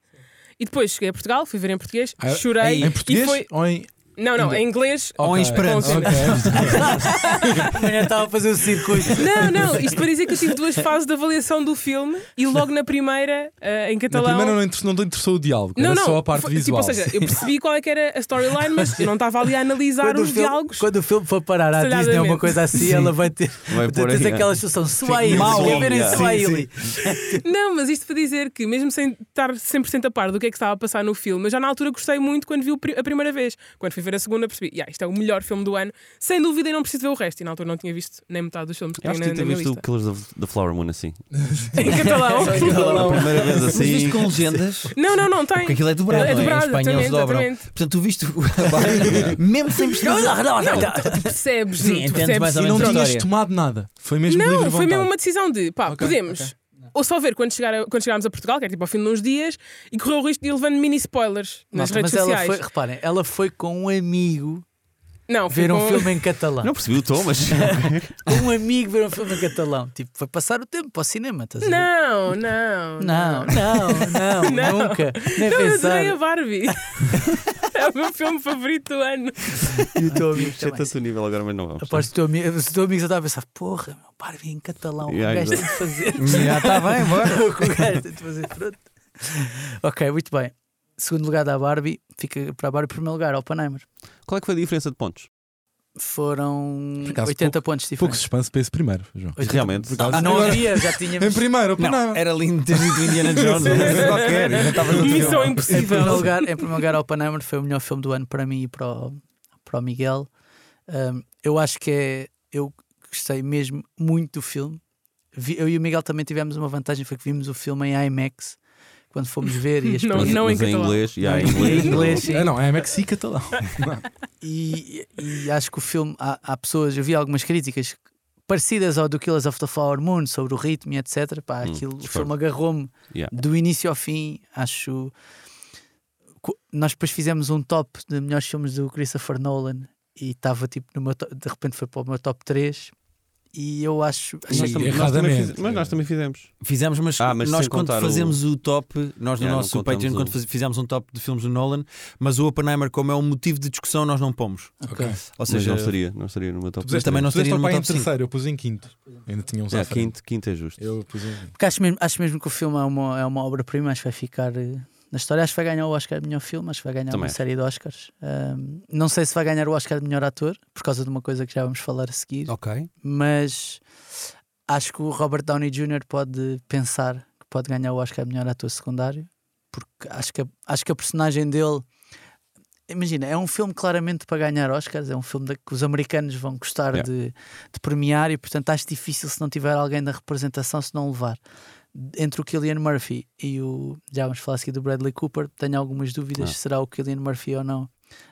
E depois cheguei a Portugal, fui ver em português, Ah, chorei. Em português E foi... ou em. Não, não, em inglês. Ou em Esperanto. [laughs] Amanhã estava a fazer o circuito. Não, não, isto para dizer que eu tive duas fases de avaliação do filme e logo na primeira, eh, em Na catalão. primeira não, inter- não te interessou o diálogo, Não, era não, só a parte foi- tipo, visual. ou seja, eu percebi qual é que era a storyline, mas eu não estava ali a analisar Quando os filme, diálogos. quando o filme for parar à Disney ou uma coisa assim, Sim. ela vai ter, Vai ter aquela situação Swahili. Swahili? Não, mas isto para dizer que, mesmo sem estar 100% a par do que é que estava a passar no filme, eu já na altura gostei muito quando vi a primeira vez. Quando fui ver a segunda, percebi, yeah, isto é o melhor filme do ano, sem dúvida, e não preciso ver o resto. E na altura não tinha visto nem metade dos filmes que acho tenho que na, tu na minha viste o. Killers of the Flower Moon assim. [laughs] em catalão. A primeira vez Mas viste assim. com legendas? Não, não, não, tem. Porque aquilo é dobrado, É não dobrado, Em espanhol exatamente, exatamente. Portanto, tu viste o [laughs] mesmo sem precisar. Não, não, não. Tu percebes, Sim, tu percebes mais ou E não tinhas tomado nada. Foi mesmo Não, foi mesmo uma decisão de pá, podemos. Ou só ver quando, chegar a- quando chegarmos a Portugal, que é tipo ao fim de uns dias, e correr o risco de ir levando mini spoilers nas redes mas ela sociais. foi, reparem, ela foi com um amigo Não, ver um com- filme em catalão. Não percebi o tom, mas. [laughs] Um amigo ver um filme em catalão. Tipo, foi passar o tempo para o cinema, estás a ver? Não, não. Não, não, não, Não. [laughs] nunca. Nem Não, eu pensar. adorei a Barbie. [laughs] é o meu filme favorito do ano. E o teu amigo também. tanto nível agora, mas não vamos. Aposto que o teu amigo, se o teu amigo já estava a pensar, porra, meu Barbie em catalão, o gajo tem de fazer. Já está bem, bora. o o gajo tem de fazer, pronto. Ok, muito bem. Segundo lugar da Barbie, fica para a Barbie, primeiro lugar, Oppenheimer. Qual é que foi a diferença de pontos? Foram acaso, 80 pontos Pouco diferentes. suspense para esse primeiro, João. 80 Realmente. Ah, não agora- havia, já [laughs] Em tínhamos. primeiro, Não, não, era lindo ter dito Indiana [laughs] Jones, era qualquer. Missão filme. Em Impossível. primeiro, lugar, em primeiro lugar, Oppenheimer foi o melhor filme do ano para mim e para o, para o Miguel. Um, eu acho que é. Eu gostei mesmo muito do filme. Vi- eu e o Miguel também tivemos uma vantagem, foi que vimos o filme em IMAX quando fomos ver e as [laughs] Não, Mas, não em em inglês. Yeah, em inglês. inglês. É, não, é Mexi catalão. [laughs] E, e acho que o filme, há, há pessoas, eu vi algumas críticas parecidas ao do Killers of the Flower Moon sobre o ritmo e etc. Pá, Hum, aquilo, o discordo. filme agarrou-me Yeah. do início ao fim. Acho. Nós depois fizemos um top de melhores filmes do Christopher Nolan e estava tipo no meu to- de repente foi para o meu top 3 e eu acho. Sim, Nós também- nós também erradamente. fize- Mas nós também fizemos. Fizemos, mas, Ah, mas nós quando fazemos o... top, nós no Yeah, nosso Patreon, o- quando fizemos um top de filmes do Nolan, mas o Oppenheimer, como é um motivo de discussão, nós não pomos. Ok. Ou Mas seja, não estaria, não estaria no meu top. Puseste- também não estaria meu em top cinco. terceiro, eu pus em quinto. Ainda tinha uns É, quinto, quinto é justo. Eu pus em Porque acho mesmo, acho mesmo que o filme é uma, é uma obra-prima, acho que vai ficar eh, na história. Acho que vai ganhar o Oscar de melhor filme, acho que vai ganhar Também uma série de Oscars. Ahm, não sei se vai ganhar o Oscar de melhor ator, por causa de uma coisa que já vamos falar a seguir, Ok. mas acho que o Robert Downey Jr. pode pensar que pode ganhar o Oscar de melhor ator secundário, porque acho que a, acho que a personagem dele. Imagina, é um filme claramente para ganhar Oscars, é um filme da- que os americanos vão gostar Yeah. de, de premiar e, portanto, acho difícil se não tiver alguém da representação, se não levar. Entre o Killian Murphy e o. Já vamos falar aqui do Bradley Cooper, tenho algumas dúvidas Ah. se será o Killian Murphy ou não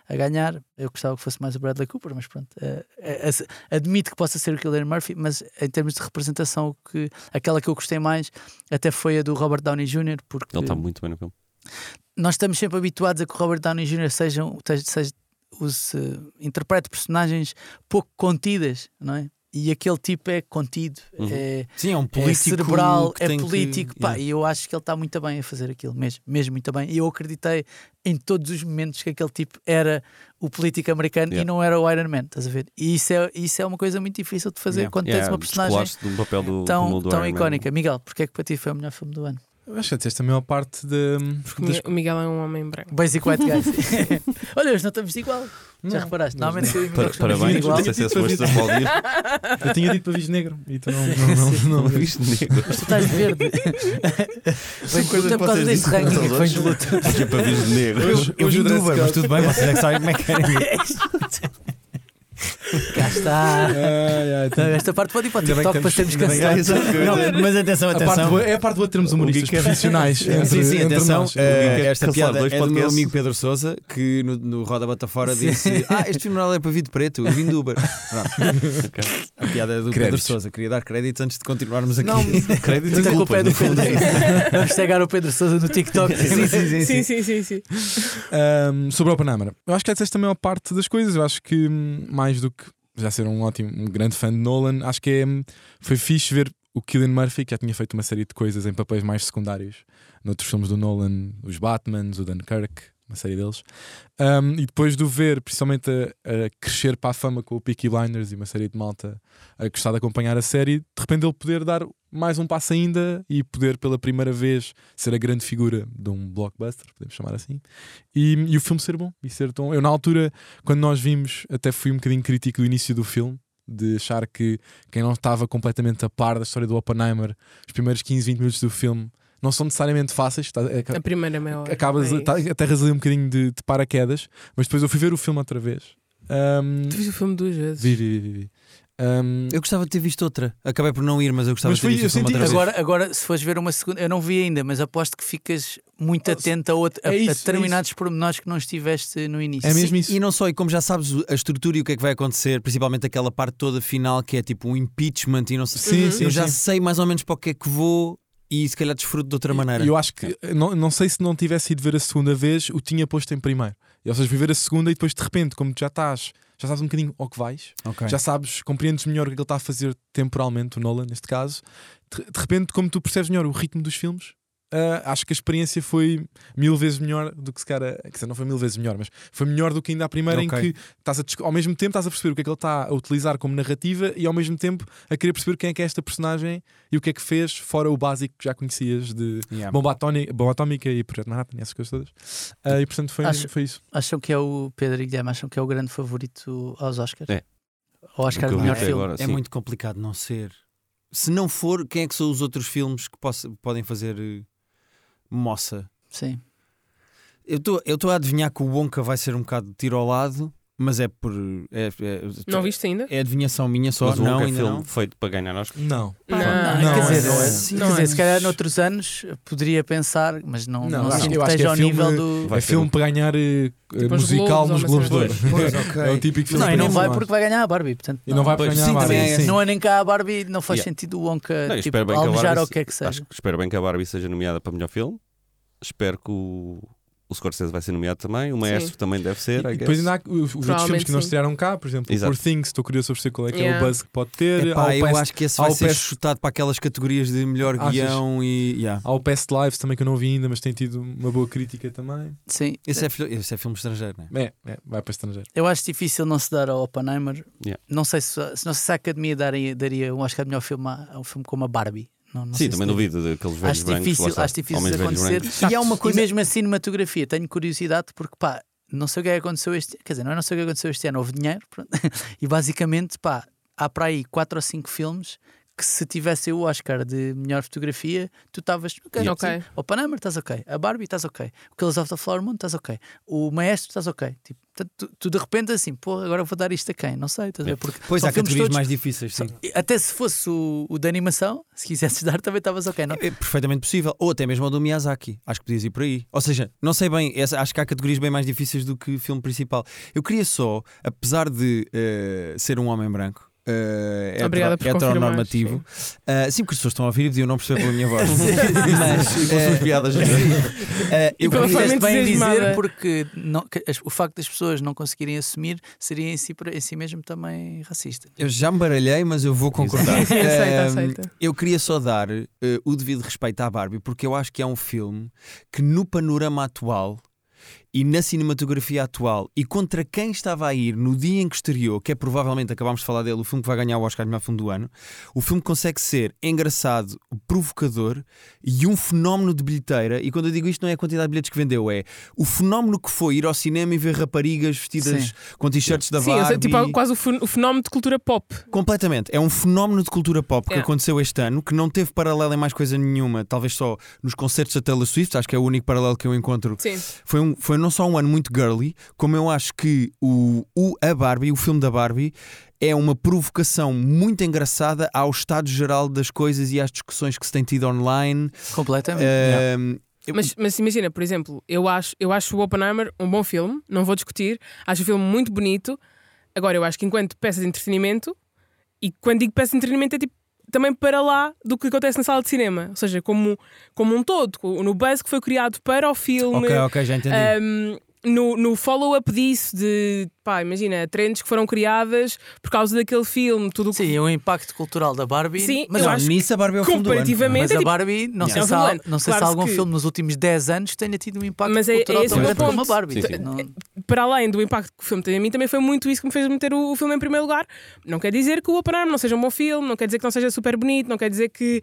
a ganhar. Eu gostava que fosse mais o Bradley Cooper, mas pronto. eh, eh, eh, admito que possa ser o Killian Murphy, mas em termos de representação, que, aquela que eu gostei mais até foi a do Robert Downey Jr., porque Ele está muito bem no filme. nós estamos sempre habituados a que o Robert Downey Jr. sejam, seja, seja, os, eh, interprete personagens pouco contidas, não é? E aquele tipo é contido, Uhum. é, Sim, é um é político. cerebral, que é tem que- político, pá, Yeah. e eu acho que ele está muito bem a fazer aquilo, mesmo, mesmo muito bem. E eu acreditei em todos os momentos que aquele tipo era o político americano e Yeah. não era o Iron Man, estás a ver? E isso é, isso é uma coisa muito difícil de fazer Yeah. quando tens uma personagem descolaste de um papel do, tão, do tão Man. icónica. Miguel, porque é que para ti foi o melhor filme do ano? Acho que disseste a maior parte de, das o Miguel é um homem branco. Basic White [laughs] Guys. [laughs] Olha, hoje não estamos igual. Já Não, reparaste? mas Normalmente eu o Para- Parabéns, igual. não sei se é suposto aplaudir. [laughs] Eu tinha dito para visto negro e tu não. não, não, não, Não viste negro. Mas tu estás de verde. Luta por causa desse ranking que vem de luta. É para de negro. Hoje- Eu dress Uber, code- mas tudo bem, vocês é que sabem como é que querem ir. Cá está. Ai, ai, Não, Esta parte pode ir para o Ainda bem que TikTok para sermos ainda bem que- cancelados. Não, mas atenção, A parte atenção. boa, é a parte boa de termos humoristas Gui quer- profissionais. Entre, sim, sim, entre atenção. nós. eh, Gui quer esta cancelar piada dois é do meu podcasts. amigo Pedro Sousa, que no, no Roda Bota Fora disse: Ah, este funeral é para vir de preto, eu vim de Uber. Pronto. A piada é do Pedro Créditos. Sousa. Queria dar crédito antes de continuarmos aqui. Não, [laughs] Crédito mas a e culpa é do Pedro. fundo. Vamos pegar o Pedro Sousa no TikTok. Sim, sim, sim. Sim, sim. sim, sim, sim. Um, sobre o Oppenheimer, eu acho que essa é a maior parte das coisas. Eu acho que hum, mais do que já ser um ótimo, um grande fã de Nolan, acho que é, hum, foi fixe ver o Killian Murphy, que já tinha feito uma série de coisas em papéis mais secundários. Noutros filmes do Nolan, os Batmans, o Dunkirk, uma série deles. Um, e depois de o ver, principalmente a, a crescer para a fama com o Peaky Blinders e uma série de malta a gostar de acompanhar a série, de repente ele poder dar mais um passo ainda e poder pela primeira vez ser a grande figura de um blockbuster, podemos chamar assim, e, e o filme ser bom e ser tão. Eu, na altura, quando nós vimos, até fui um bocadinho crítico do início do filme, de achar que quem não estava completamente a par da história do Oppenheimer, os primeiros 15, 20 minutos do filme não são necessariamente fáceis. tá- é- A primeira meia hora. acabas, é tá- aterras ali um bocadinho de, de paraquedas, mas depois eu fui ver o filme outra vez. Um, Tu viste o filme duas vezes. vi, vi, vi, vi. Um, Eu gostava de ter visto outra. Acabei por não ir, mas eu gostava Mas de ter foi- visto senti- outra vez. Agora, agora, se fores ver uma segunda, eu não vi ainda, mas aposto que ficas muito Oh, atento a, outro, a, é isso, a é determinados pormenores que não estiveste no início. É mesmo Sim, isso. E não só, e como já sabes a estrutura e o que é que vai acontecer, principalmente aquela parte toda final que é tipo um impeachment e não sei. Sim, Uhum. sim, eu já sim. sei mais ou menos para o que é que vou e se calhar desfruto de outra maneira. Eu acho que, não, não sei se não tivesse ido ver a segunda vez, o tinha posto em primeiro. E, ou seja, fui ver a segunda e depois de repente, como tu já estás, já sabes um bocadinho ao que vais, Ok. já sabes, compreendes melhor o que ele está a fazer temporalmente, o Nolan, neste caso, de, de repente, como tu percebes melhor o ritmo dos filmes. Ah, acho que a experiência foi mil vezes melhor do que se calhar, quer dizer, não foi mil vezes melhor, mas foi melhor do que ainda a primeira Ok. em que estás a, ao mesmo tempo estás a perceber o que é que ele está a utilizar como narrativa e ao mesmo tempo a querer perceber quem é que é esta personagem e o que é que fez, fora o básico que já conhecias de Yeah. bomba, atónica, bomba atómica e projeto Manhattan e essas coisas todas. Ah, e portanto foi, Acho- foi isso. Acham que é o Pedro e Guilherme, acham que é o grande favorito aos Oscars? É. O Oscar O de vi melhor filme. agora, É muito complicado não ser. Se não for, quem é que são os outros filmes que possa- podem fazer eh, moça? Sim. Eu estou a adivinhar que o Wonka vai ser um bocado de tiro ao lado, mas é por. É, é, Não viste ainda? é adivinhação minha só. Mas o não, é ainda filme não. feito para ganhar Oscar. Não. Não, Não, não, quer dizer, não é. sim, Não quer dizer, é. se calhar noutros anos poderia pensar, mas não, Não, não, acho- eu acho que esteja é ao filme- nível do. Vai é filme para ganhar eh, Tipo musical nos Globos de cena Ouro. Pois, ok. É o típico filme Não, e não vai porque vai ganhar a Barbie. Portanto, E não vai para ganhar sim, a Barbie, também é sim. Não é nem cá a Barbie, não faz Yeah. sentido o Wonka Não, tipo, almejar o que é que seja. Espero bem que a Barbie seja nomeada para melhor filme. Espero que o, o Scorsese vai ser nomeado também. O Maestro Sim. também deve ser. E depois ainda há os, os outros filmes que não estrearam cá, por exemplo, Exato. o Poor Things, estou curioso sobre qual é que é Yeah. o buzz que pode ter. Epá, há, o eu Past, acho que esse vai o ser Past- chutado para aquelas categorias de melhor Achas? guião e. yeah. há o Past Lives também que eu não vi ainda, mas tem tido uma boa crítica também. Sim, Esse, é, fil- esse é filme estrangeiro, não é? É, é vai para estrangeiro. eu acho difícil não se dar ao Oppenheimer. Yeah. Não sei se, não sei se a Academia daria, daria um Oscar de melhor filme a, a um filme como a Barbie. Não, não Sim, se também daria. duvido daqueles velhos Acho brancos. difícil, acho difícil acontecer. E há uma E coisa. mesmo a cinematografia, tenho curiosidade porque pá, não sei o que é que aconteceu este Quer dizer, não é não sei o que aconteceu este ano, houve dinheiro pronto. [laughs] e basicamente pá, há para aí 4 ou 5 filmes que se tivesse o Oscar de melhor fotografia, tu estavas ok, Yeah. sim. Ok. o Panama estás ok, a Barbie estás ok, o Killers of the Flower Moon estás ok, o Maestro estás ok. Tipo, tu, tu- de repente assim, pô, agora vou dar isto a quem? Não sei, estás a ver? Porque Pois há categorias todos- mais difíceis, sim. Até se fosse o, o da animação, se quisesses [laughs] dar, também estavas ok, não? É perfeitamente possível. Ou até mesmo o do Miyazaki. Acho que podias ir por aí. Ou seja, não sei bem, essa- acho que há categorias bem mais difíceis do que filme principal. Eu queria só, apesar de eh, ser um homem branco. Eh, hetero- Obrigada por heteronormativo. eh, sim, porque as pessoas estão a ouvir e podiam não perceber pela minha voz. [laughs] Mas com suas piadas. [laughs] eh, eu Fizeste bem em dizer porque não- as- o facto das pessoas não conseguirem assumir seria em si, em si mesmo também racista. Eu já me baralhei, mas eu vou concordar. [laughs] Aceita, aceita. Eu queria só dar eh, o devido respeito à Barbie, porque eu acho que é um filme que, no panorama atual, e na cinematografia atual e contra quem estava a ir no dia em que estreou, que é provavelmente, acabámos de falar dele, o filme que vai ganhar o Oscar de melhor filme do ano, o filme consegue ser engraçado, provocador e um fenómeno de bilheteira. E quando eu digo isto, não é a quantidade de bilhetes que vendeu, é o fenómeno que foi ir ao cinema e ver raparigas vestidas Sim. com t-shirts da Sim, Barbie. tipo, quase o fen- o fenómeno de cultura pop. Completamente. É um fenómeno de cultura pop que É. aconteceu este ano, que não teve paralelo em mais coisa nenhuma, talvez só nos concertos da Taylor Swift, acho que é o único paralelo que eu encontro. Sim. Foi, um, foi não só um ano muito girly, como eu acho que o, o, a Barbie, o filme da Barbie, é uma provocação muito engraçada ao estado geral das coisas e às discussões que se tem tido online. Completamente. Ahm, eu- Mas, mas imagina, por exemplo, eu acho, eu acho o Oppenheimer um bom filme, não vou discutir, acho o filme muito bonito. Agora, eu acho que enquanto peça de entretenimento, e quando digo peça de entretenimento é tipo também para lá do que acontece na sala de cinema, ou seja, como, como um todo, no buzz que foi criado para o filme, ok, ok, já entendi. um, no, no follow-up disso, de pá, imagina, trends que foram criadas por causa daquele filme, tudo o que. Sim, o impacto cultural da Barbie. Sim, mas, não, nisso a Barbie é o comparativamente- mas é a tipo- Barbie, não Yeah. sei, É se há, não sei Claro se há algum que- filme nos últimos 10 anos tenha tido um impacto Mas é- é cultural esse o tão meu grande como a ponto. Barbie. Sim, sim. Não- para além do impacto que o filme tem a mim, também foi muito isso que me fez meter o, o filme em primeiro lugar. Não quer dizer que o Oppenheimer não seja um bom filme, não quer dizer que não seja super bonito, não quer dizer que,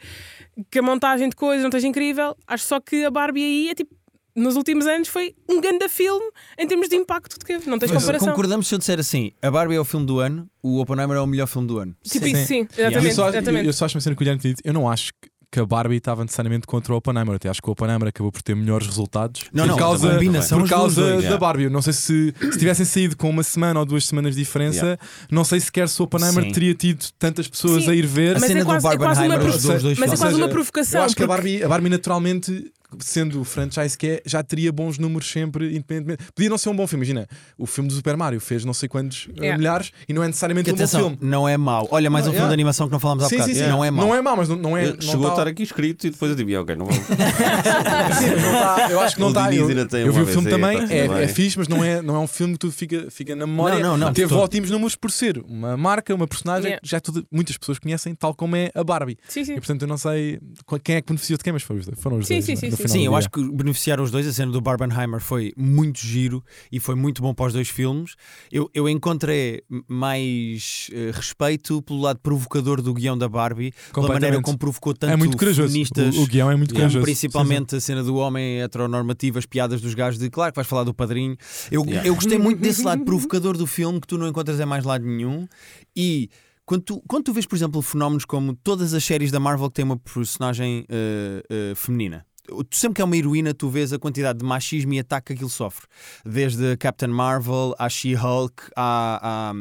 que a montagem de coisas não esteja incrível. Acho só que a Barbie aí é tipo. Nos últimos anos foi um grande filme em termos de impacto que teve. Não tens Mas comparação. concordamos se eu disser assim: a Barbie é o filme do ano, o Oppenheimer é o melhor filme do ano. Tipo Sim. isso, sim, Eu exatamente. só, eu, exatamente. eu só acho uma cena que o Guilherme tinha dito. Eu não acho que, que a Barbie estava necessariamente contra o Oppenheimer. Eu até acho que o Oppenheimer acabou por ter melhores resultados Não, por não, causa, combinação por causa dois, da yeah. Barbie. Eu não sei se, se tivessem saído com uma semana ou duas semanas de diferença, não sei sequer se o Oppenheimer Sim. teria tido tantas pessoas Sim. a ir ver. A Mas cena é do é quase uma, provo- mas é quase uma provocação. Eu acho que a Barbie, a Barbie naturalmente, sendo o franchise que é, já teria bons números sempre, independentemente. Podia não ser um bom filme, imagina. O filme do Super Mario fez não sei quantos eh, Yeah. milhares e não é necessariamente Que um bom atenção, filme. não é mau. Olha, mais um Não, filme yeah. de animação que não falámos há Sim, bocado. sim, sim. Não é mau. Não é mau, mas não, não é. não Chegou a tá- estar aqui escrito e depois eu digo, "Yeah, ok, não vamos. [laughs] Tá- eu acho que não está. Eu, eu vi o filme também, tá tudo é, bem. é fixe, mas não é, não é um filme que tu fica, fica na memória. Não, não, não, Teve ótimos números por ser uma marca, uma personagem Yeah. que já tudo, muitas pessoas conhecem, tal como é a Barbie. Sim, sim. E portanto eu não sei quem é que beneficiou de quem, mas foram os dois. Foram os Sim, dois sim, sim. Final Sim, eu acho que beneficiaram os dois. A cena do Barbenheimer foi muito giro e foi muito bom para os dois filmes. Eu, eu encontrei mais eh, respeito pelo lado provocador do guião da Barbie, pela maneira como provocou tanto É muito feministas. O, o guião é muito corajoso. principalmente a cena do homem heteronormativo, as piadas dos gajos de claro que vais falar do padrinho. Eu, Yeah. eu gostei muito desse lado provocador do filme que tu não encontras em mais lado nenhum. E quando tu, quando tu vês, por exemplo, fenómenos como todas as séries da Marvel que têm uma personagem eh, eh, feminina. Tu sempre que é uma heroína, tu vês a quantidade de machismo e ataque que aquilo sofre. Desde a Captain Marvel, à She-Hulk, à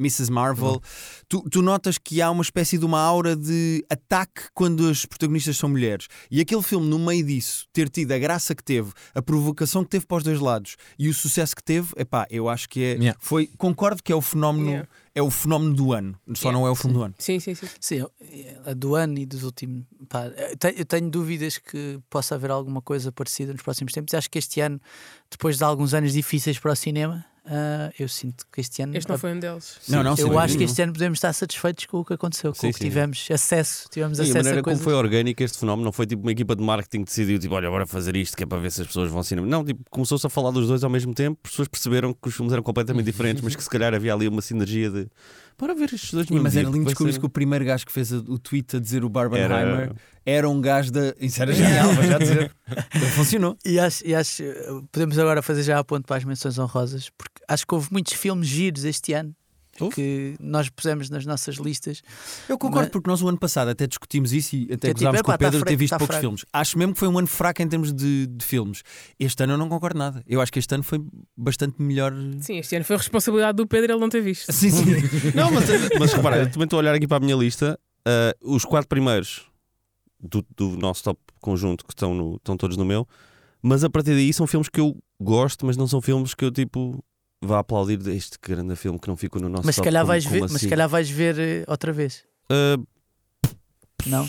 Mrs. Marvel. Tu, tu notas que há uma espécie de uma aura de ataque quando as protagonistas são mulheres. E aquele filme, no meio disso, ter tido a graça que teve, a provocação que teve para os dois lados e o sucesso que teve, epá, eu acho que é. Yeah. Foi, concordo que é o fenómeno, Yeah. é o fenómeno do ano, só Yeah. não é o filme do ano. Sim, sim, sim. Sim, eu- a do ano e dos últimos. pá, eu tenho dúvidas que possa haver alguma coisa parecida nos próximos tempos. Acho que este ano, depois de alguns anos difíceis para o cinema, ah, eu sinto que este ano. Este não foi um deles. Não, não, eu sim, acho sim, que este ano podemos estar satisfeitos com o que aconteceu, com Sim, o que sim. tivemos acesso. Tivemos E a acesso maneira a como coisas. foi orgânico este fenómeno não foi tipo uma equipa de marketing que decidiu tipo, olha, bora fazer isto que é para ver se as pessoas vão ao cinema. Não, tipo, começou-se a falar dos dois ao mesmo tempo, as pessoas perceberam que os filmes eram completamente diferentes, mas que se calhar havia ali uma sinergia de bora ver estes dois Sim, mas era lindo descobrir ser- que o primeiro gajo que fez o tweet a dizer o Barbenheimer era, era um gajo da. Isso era genial, vou já dizer. [laughs] Funcionou. E acho, e acho, eh, podemos agora fazer já a ponto para as menções honrosas, porque acho que houve muitos filmes giros este ano Houve? que nós pusemos nas nossas listas. Eu concordo, Mas- porque nós o ano passado até discutimos isso e até Que é tipo, gozámos com epá, o Pedro tá de ter visto tá poucos fraco. filmes. Acho mesmo que foi um ano fraco em termos de, de filmes. Este ano eu não concordo nada. Eu acho que este ano foi bastante melhor. Sim, este ano foi responsabilidade do Pedro ele não ter visto. Sim, sim. [laughs] Não, mas, mas repara, eu também estou a olhar aqui para a minha lista. ah, os quatro primeiros do, do nosso top conjunto que estão, no- estão todos no meu, mas a partir daí são filmes que eu gosto, mas não são filmes que eu tipo vá aplaudir este grande filme que não ficou no nosso Mas se top. calhar vais como ver, mas se assim? calhar vais ver eh, outra vez. Ah, Não?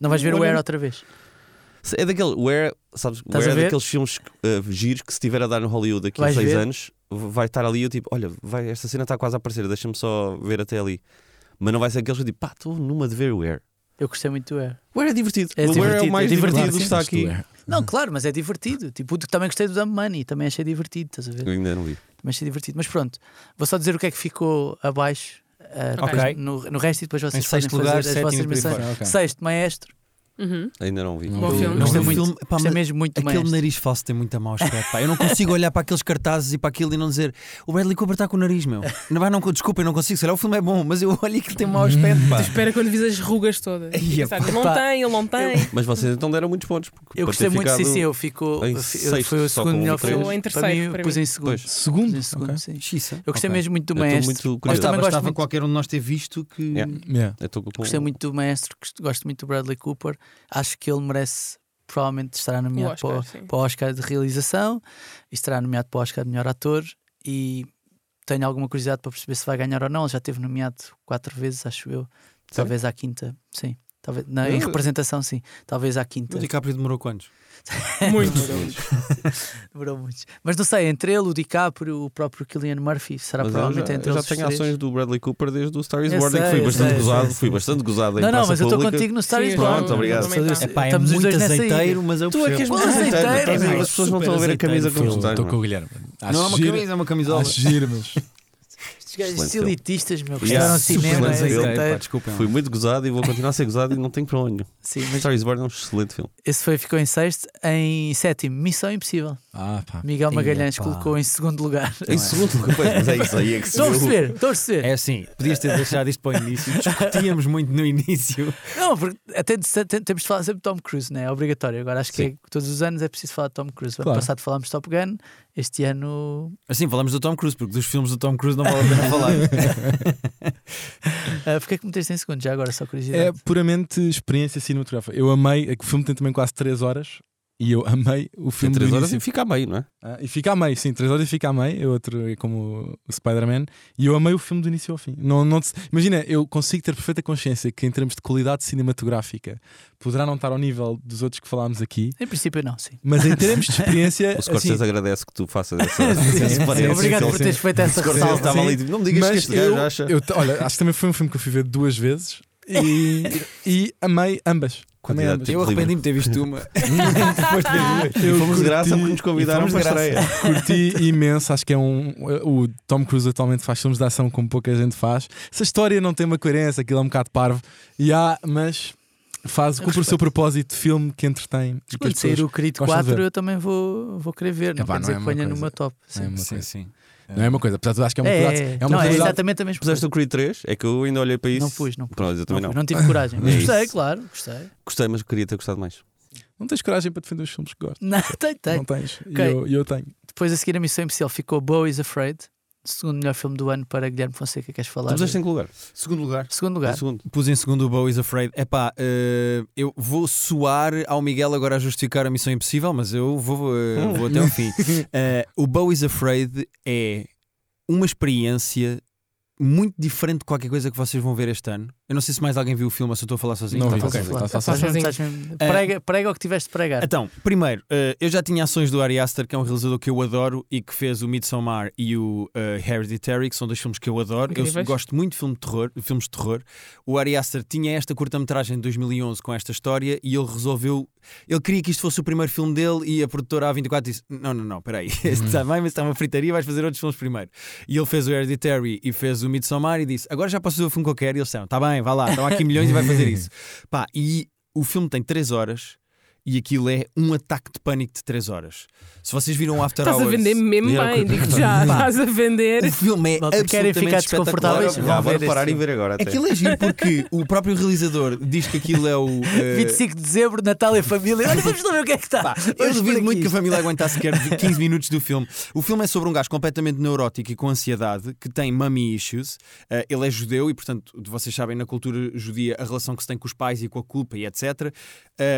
Não vais ver o Air outra vez. é daquele Where, sabes, Estás Where a é daqueles filmes ah, giros que se estiver a dar no Hollywood daqui a seis ver? anos, vai estar ali eu tipo, olha, vai, esta cena está quase a aparecer, deixa-me só ver até ali. Mas não vai ser aqueles que eu tipo, pá, estou numa de ver Where. Eu gostei muito do Air. O Where é divertido. É o Where é divertido, o mais é divertido. divertido, está Gosto do aqui. Não, claro, mas é divertido. Tipo, também gostei do Dumb Money, também achei divertido, estás a ver? Eu ainda não vi. Também achei divertido. Mas pronto, vou só dizer o que é que ficou abaixo ah, Ok. depois no, no resto e depois vocês Em podem fazer lugar, as vossas e por aí menções. fora. Ok. Sexto, Maestro. Uhum. Ainda não vi. Bom filme. Não Gostei vi. muito. filme, pá, mas mesmo muito Aquele Maestro. nariz falso tem muito mau aspecto. Pá. Eu não consigo olhar para aqueles cartazes e para aquilo e não dizer o Bradley Cooper está com o nariz, meu. Não, vai, não, desculpa, eu não consigo. Se calhar o filme é bom, mas eu olho e que tem mau aspecto. Pá. Espera quando vis as rugas todas. Ai, Pensar, Ele não pá. tem, ele não tem. Mas vocês então deram muitos pontos. porque Eu gostei muito, sim, sim, eu fico. eu sexto, foi o segundo melhor filme. Ou em para terceiro, mim, pus em segundo. Pois. Segundo? Segundo, sim. Eu gostei mesmo muito do Eu Maestro. Mas também muito, qualquer um de nós ter visto que. Eu gostei muito do Maestro, gosto muito do Bradley Cooper. Acho que ele merece. Provavelmente estará nomeado Oscar, para, o, sim. para o Oscar de realização e estará nomeado para o Oscar de melhor ator. E tenho alguma curiosidade para perceber se vai ganhar ou não. Ele já esteve nomeado quatro vezes, acho eu. Talvez à quinta, sim. Talvez, na, em representação, sim. Talvez à quinta. O DiCaprio demorou quantos? [laughs] Muito. Demorou muito. [laughs] Mas não sei, entre ele, o DiCaprio, o próprio Killian Murphy, será Mas provavelmente já, entre eu já eles. tenho ações do Bradley Cooper desde o Star is Born, que fui bastante sei, gozado. sei, Fui bastante gozado em Não, não, mas eu estou contigo no Star is Born. Pronto, obrigado. tá. Epá, é Estamos os muito azeiteiro, mas eu Tu é que és muito Azeiteiro. As pessoas não estão a ver a camisa que Estou tu estás. estou com o mano. Guilherme. Não é uma camisa, é uma camisola. giro, gajos Excelente filme. elitistas, meu, que Yeah, super cinema. é filme. azeiteiro. Pá, desculpem. Fui muito gozado e vou continuar a ser gozado e não tenho para onde. Sim, mas Star is Born é um excelente filme. esse foi, ficou em sexto. Em sétimo, Missão Impossível. Ah, pá. Miguel Magalhães colocou em segundo lugar. Em segundo lugar, pois, mas é isso aí é que [laughs] se Estou a perceber, estou a perceber. É assim, podias ter deixado isto para o início. Discutíamos muito no início. Não, porque até te- temos de falar sempre de Tom Cruise, não é? É obrigatório. Agora acho que Sim. é- todos os anos é preciso falar de Tom Cruise. O ano Claro. passado falámos de Top Gun, este ano. Assim, falamos do Tom Cruise, porque dos filmes do Tom Cruise não vale a pena [laughs] falar. Uh, Porquê é que meteste em segundo? Já agora, só curiosidade. É puramente experiência cinematográfica. Eu amei, é que o filme tem também quase 3 horas e eu amei o Tem filme. do 3 horas início. e fica a meio, não é? Ah, e fica a meio, sim, 3 horas e fica a meio. É outro é como o Spider-Man. E eu amei o filme do início ao fim. Não, não, te- imagina, eu consigo ter perfeita consciência que, em termos de qualidade cinematográfica, poderá não estar ao nível dos outros que falámos aqui, Em princípio, não, sim. mas em termos de [laughs] experiência. O Scorsese assim, agradece que tu faças essa, [laughs] Sim, esse sim. Obrigado sim, por teres feito essa ressalva. não me digas que mas este gajo eu, acha. eu- olha, acho que também foi um filme que eu fui ver duas vezes e, e amei ambas. Amei ambas. Eu arrependi-me de ter visto uma. [laughs] Depois de ver duas. Fomos de graça porque nos convidaram para estreia. Curti imenso, acho que é um. O Tom Cruise atualmente faz filmes de ação como pouca gente faz. Se a história não tem uma coerência, aquilo é um bocado parvo, e há, mas faz, cumpre o seu propósito de filme que entretém. e Quando sair o Creed gostam de 4, ver. eu também vou, vou querer ver. Não Epá, quer não dizer é que ponha meu top. Não é Sim. Sim, coisa. sim. Não é uma coisa, apesar de acho que é uma É, é, É uma não, é exatamente a mesma Puseste coisa. o Creed 3, é que eu ainda olhei para isso. Não pus, não pus. Pronto, eu também Não, não. não tive coragem. Mas [laughs] É gostei, isso. claro, gostei. Gostei, mas queria ter gostado mais. Não tens coragem para defender os filmes que gostas. [laughs] Não, tem, tem. Não tens. E eu, eu tenho. Depois a seguir a Missão Impossível ficou Bo is Afraid. Segundo melhor filme do ano para Guilherme Fonseca. Queres falar? Tu puseste em que lugar? Segundo lugar. Segundo lugar. segundo. Pus em segundo o Bo is Afraid. Epá, eh, eu vou soar ao Miguel agora a justificar a missão impossível, mas eu vou, eh, vou até ao fim. [laughs] Eh, o Bo is Afraid é uma experiência muito diferente de qualquer coisa que vocês vão ver este ano. Eu não sei se mais alguém viu o filme ou se eu estou a falar sozinho. Não Tá, vi, ok. tá. Tá É. Prega, prega o que tiveste de pregar. Então, primeiro, eh, eu já tinha ações do Ari Aster, que é um realizador que eu adoro e que fez o Midsommar e o eh, Hereditary, que são dois filmes que eu adoro. Eu Incríveis. gosto muito de filme de terror, filmes de terror. O Ari Aster tinha esta curta-metragem de 2011 com esta história e ele resolveu. Ele queria que isto fosse o primeiro filme dele e a produtora A24 disse: Não, não, não, peraí, este [laughs] está bem, mas está uma fritaria, vais fazer outros filmes primeiro. E ele fez o Hereditary e fez o Midsommar e disse: Agora já posso fazer o filme que eu quero. E eles disseram: Está bem, vá lá, estão aqui milhões e vai fazer [laughs] isso. Pá, e o filme tem 3 horas e aquilo é um ataque de pânico de 3 horas. Se vocês viram o After Estás a Hours. vender mesmo Yeah, bem, digo [laughs] já. Estás a vender. O filme é Malta, querem absolutamente ficar desconfortáveis? Vão ver parar e ver agora. Até. Aquilo é giro porque o próprio realizador diz que aquilo é o. eh, [laughs] 25 de dezembro, Natal e família. Olha, vamos lá ver o que é que está. Pá, eu duvido muito que a família aguentasse sequer 15 minutos do filme. O filme é sobre um gajo completamente neurótico e com ansiedade que tem mommy issues. Eh, ele é judeu e, portanto, vocês sabem, na cultura judia, a relação que se tem com os pais e com a culpa e etc.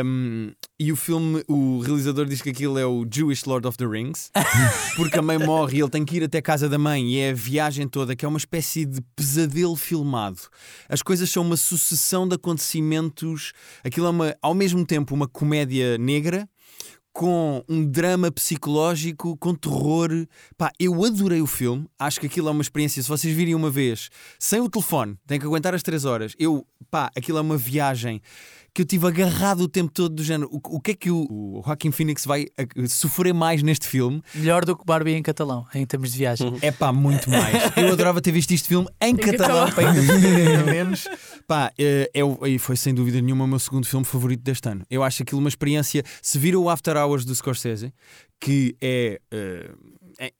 Um, e o filme, o realizador diz que aquilo é o Jewish Lord of the Rings, [laughs] porque a mãe morre e ele tem que ir até a casa da mãe e é a viagem toda, que é uma espécie de pesadelo filmado. As coisas são uma sucessão de acontecimentos. Aquilo é uma, ao mesmo tempo uma comédia negra com um drama psicológico, com terror. Pá, eu adorei o filme. Acho que aquilo é uma experiência. Se vocês virem uma vez, sem o telefone, tem que aguentar as 3 horas. Eu, pá, aquilo é uma viagem que eu tive agarrado o tempo todo do género. O, o que é que o, o Joaquin Phoenix vai uh, sofrer mais neste filme? Melhor do que Barbie em catalão, em termos de viagem. [laughs] É pá, muito mais. Eu adorava ter visto este filme em, catalão, catalão. para ainda [laughs] menos. Pá, eh, é, e foi sem dúvida nenhuma o meu segundo filme favorito deste ano. Eu acho aquilo uma experiência. Se viram o After Hours do Scorsese, que é. eh,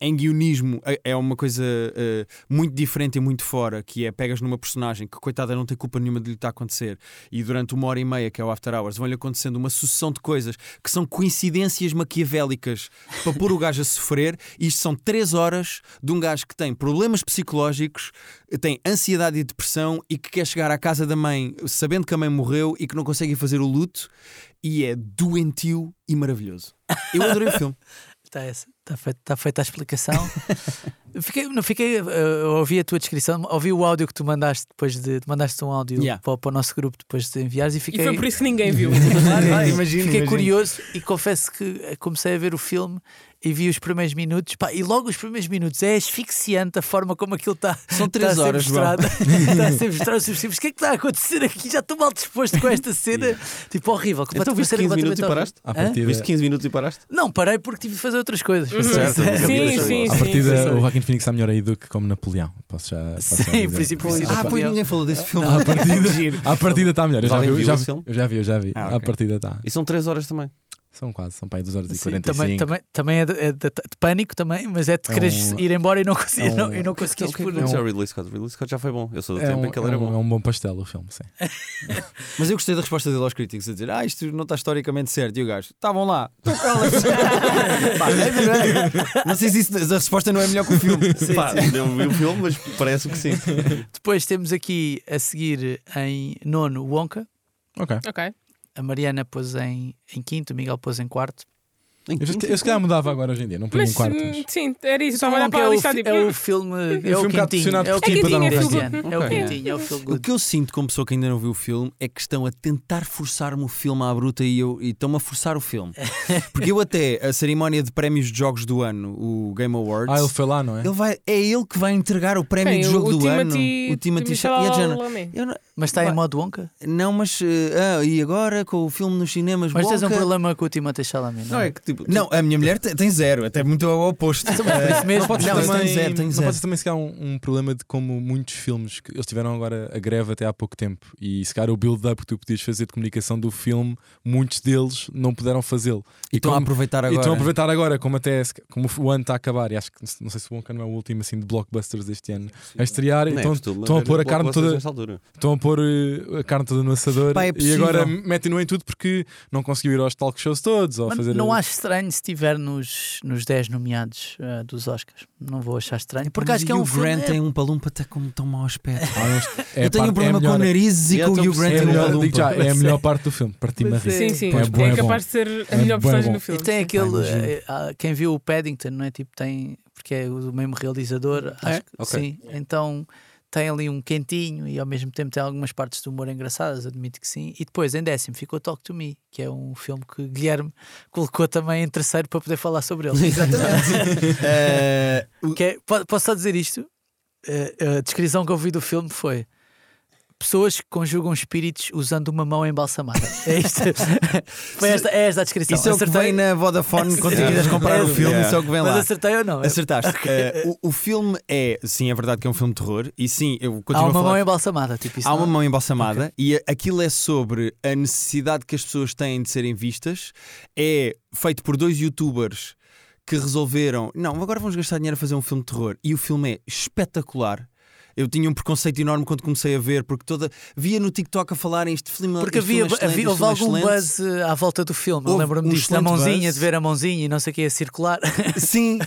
em- guionismo é- é uma coisa eh, muito diferente e muito fora, que é pegas numa personagem que coitada não tem culpa nenhuma de lhe estar a acontecer e durante uma hora e meia que é o After Hours vão-lhe acontecendo uma sucessão de coisas que são coincidências maquiavélicas para pôr o gajo a sofrer e isto são três horas de um gajo que tem problemas psicológicos tem ansiedade e depressão e que quer chegar à casa da mãe sabendo que a mãe morreu e que não consegue fazer o luto e é doentio e maravilhoso eu adorei o filme Está [laughs] essa. Está feita, está feita a explicação. [laughs] fiquei, não fiquei, eu ouvi a tua descrição, ouvi o áudio que tu mandaste depois de. tu mandaste um áudio Yeah. para, para o nosso grupo depois de enviares e E fiquei. foi por isso que ninguém viu. [laughs] imagino, Fiquei imagino. curioso e confesso que eh, comecei a ver o filme e vi os primeiros minutos. Pá, e logo os primeiros minutos é asfixiante a forma como aquilo está. São três está a ser horas, mostrado. está [laughs] a ser mostrado sobre O que é que está a acontecer aqui? Já estou mal disposto com esta cena. Tipo, horrível. Então viste completamente 15 minutos e paraste? Partida, Viste 15 minutos e paraste? Não, parei porque tive de fazer outras coisas. Certo. Sim, sim, sim. partida sim. o Joaquin Phoenix está melhor aí do que como Napoleão. Posso já. Posso Sim, princípio, sim, ah, pois ninguém falou desse filme À partida, [laughs] à partida está melhor. Eu já, vi, eu, viu já, vi, filme? eu já vi, eu já vi. Ah, À ok. partida está. E são 3 horas também. São quase, são para aí 2 horas e Sim, 45. também, também, também é, de, é de- de pânico também, mas é de É quereres um- ir embora e não conseguir, é um- não, e não conseguires O que é por- aconteceu ao Ridley Scott? O Ridley Scott já foi bom. Eu sou do É tempo um, em que ele é era um- é bom. um bom pastel o filme, sim. [laughs] Mas eu gostei da resposta dele aos críticos a dizer: Ah, isto não está historicamente certo. E o gajo: Estavam lá. [laughs] Pá, é verdade. não sei se isso, a resposta não é melhor que o filme. Pá, não vi o filme, mas parece que sim. Depois temos aqui a seguir em nono Wonka, Ok. Ok. A Mariana pôs em, em quinto, o Miguel pôs em quarto. Eu, se calhar mudava agora hoje em dia, não ponho Mas em quarto. hum, mas- sim, era isso. Estava a olhar para é a o, lista tipo. é o hum, filme, é o quentinho, é o por ti para dar um quentinho. É o quentinho, é o feel O que eu sinto como pessoa que ainda não viu o filme é que estão a tentar forçar-me o filme à bruta e, eu, e estão-me a forçar o filme. [laughs] Porque eu até, a cerimónia de prémios de jogos do ano, o Game Awards, Ah, ele foi lá, não é? ele vai, é ele que vai entregar o prémio de jogo o do ano. Timothy, O Timothy Chalamet. e Mas está em modo Wonka? não, mas eh, ah, e agora com o filme nos cinemas Mas tens um problema com o Timothée Chalamet, não, Não, é? é que tipo. Não, a minha mulher tem, tem zero, até muito ao oposto. Mas isso mesmo, Não pode ser Não, também, tem zero, tem não zero. pode ser também se calhar um, um problema de como muitos filmes que eles tiveram agora a greve até há pouco tempo e se calhar o build-up que tu podias fazer de comunicação do filme, muitos deles não puderam fazê-lo. E estão a aproveitar E agora. estão a aproveitar agora, como até como o ano está a acabar, e acho que não sei se o Wonka não é o último assim de blockbusters deste ano a estrear, é então estão a pôr a carne toda- estão a pôr eh, a carne toda no assador é e agora metem-no em tudo porque não conseguiu ir aos talk shows todos ou Mas fazer não acho estranho se estiver nos, nos 10 nomeados ah, dos Oscars. Não vou achar estranho. Porque Mas acho que é o um Hugh filme. Grant tem um palumpa até como tão mau aspecto. Ah, mas [laughs] é eu a tenho parte- um problema é a com melhor- narizes e Yeah, com o Hugh Grant É um melhor, palumpa. já, é a melhor é- parte do filme, parti-me a Mas rir. é- Sim, sim. É bom, é É bom. capaz de ser a É melhor é personagem bom. do filme. E tem sim. aquele. ah, quem viu o Paddington, não é? Tipo, tem. Porque é o mesmo realizador. Acho É? que. Sim. Então tem ali um quentinho e ao mesmo tempo tem algumas partes de humor engraçadas, admito que sim. E depois, em décimo, ficou Talk to Me, que é um filme que Guilherme colocou também em terceiro para poder falar sobre ele. [laughs] Exatamente. [laughs] Eh, é- po- posso só dizer isto? Eh, a descrição que eu vi do filme foi. Pessoas que conjugam espíritos usando uma mão embalsamada. É isto. [laughs] Foi esta, é esta a descrição. Isso é o que Acertei? vem na Vodafone quando tu quiseres comprar o É, filme, yeah. isso é o que vem Mas lá. acertei ou não? Acertaste. Eh, o, o filme é, sim, é verdade que é um filme de terror, e sim, eu Há continuo a uma falar. mão embalsamada. Tipo, isso Há uma não- mão embalsamada e a- aquilo é sobre a necessidade que as pessoas têm de serem vistas. É feito por dois youtubers que resolveram, não, agora vamos gastar dinheiro a fazer um filme de terror. E o filme é espetacular. Eu tinha um preconceito enorme quando comecei a ver, porque toda via no TikTok a falarem este filme. Porque havia, filme é havia houve é algum excelente. buzz eh, à volta do filme. Lembro-me um disto, da mãozinha, buzz. de ver a mãozinha e não sei o que a circular. [laughs] Sim,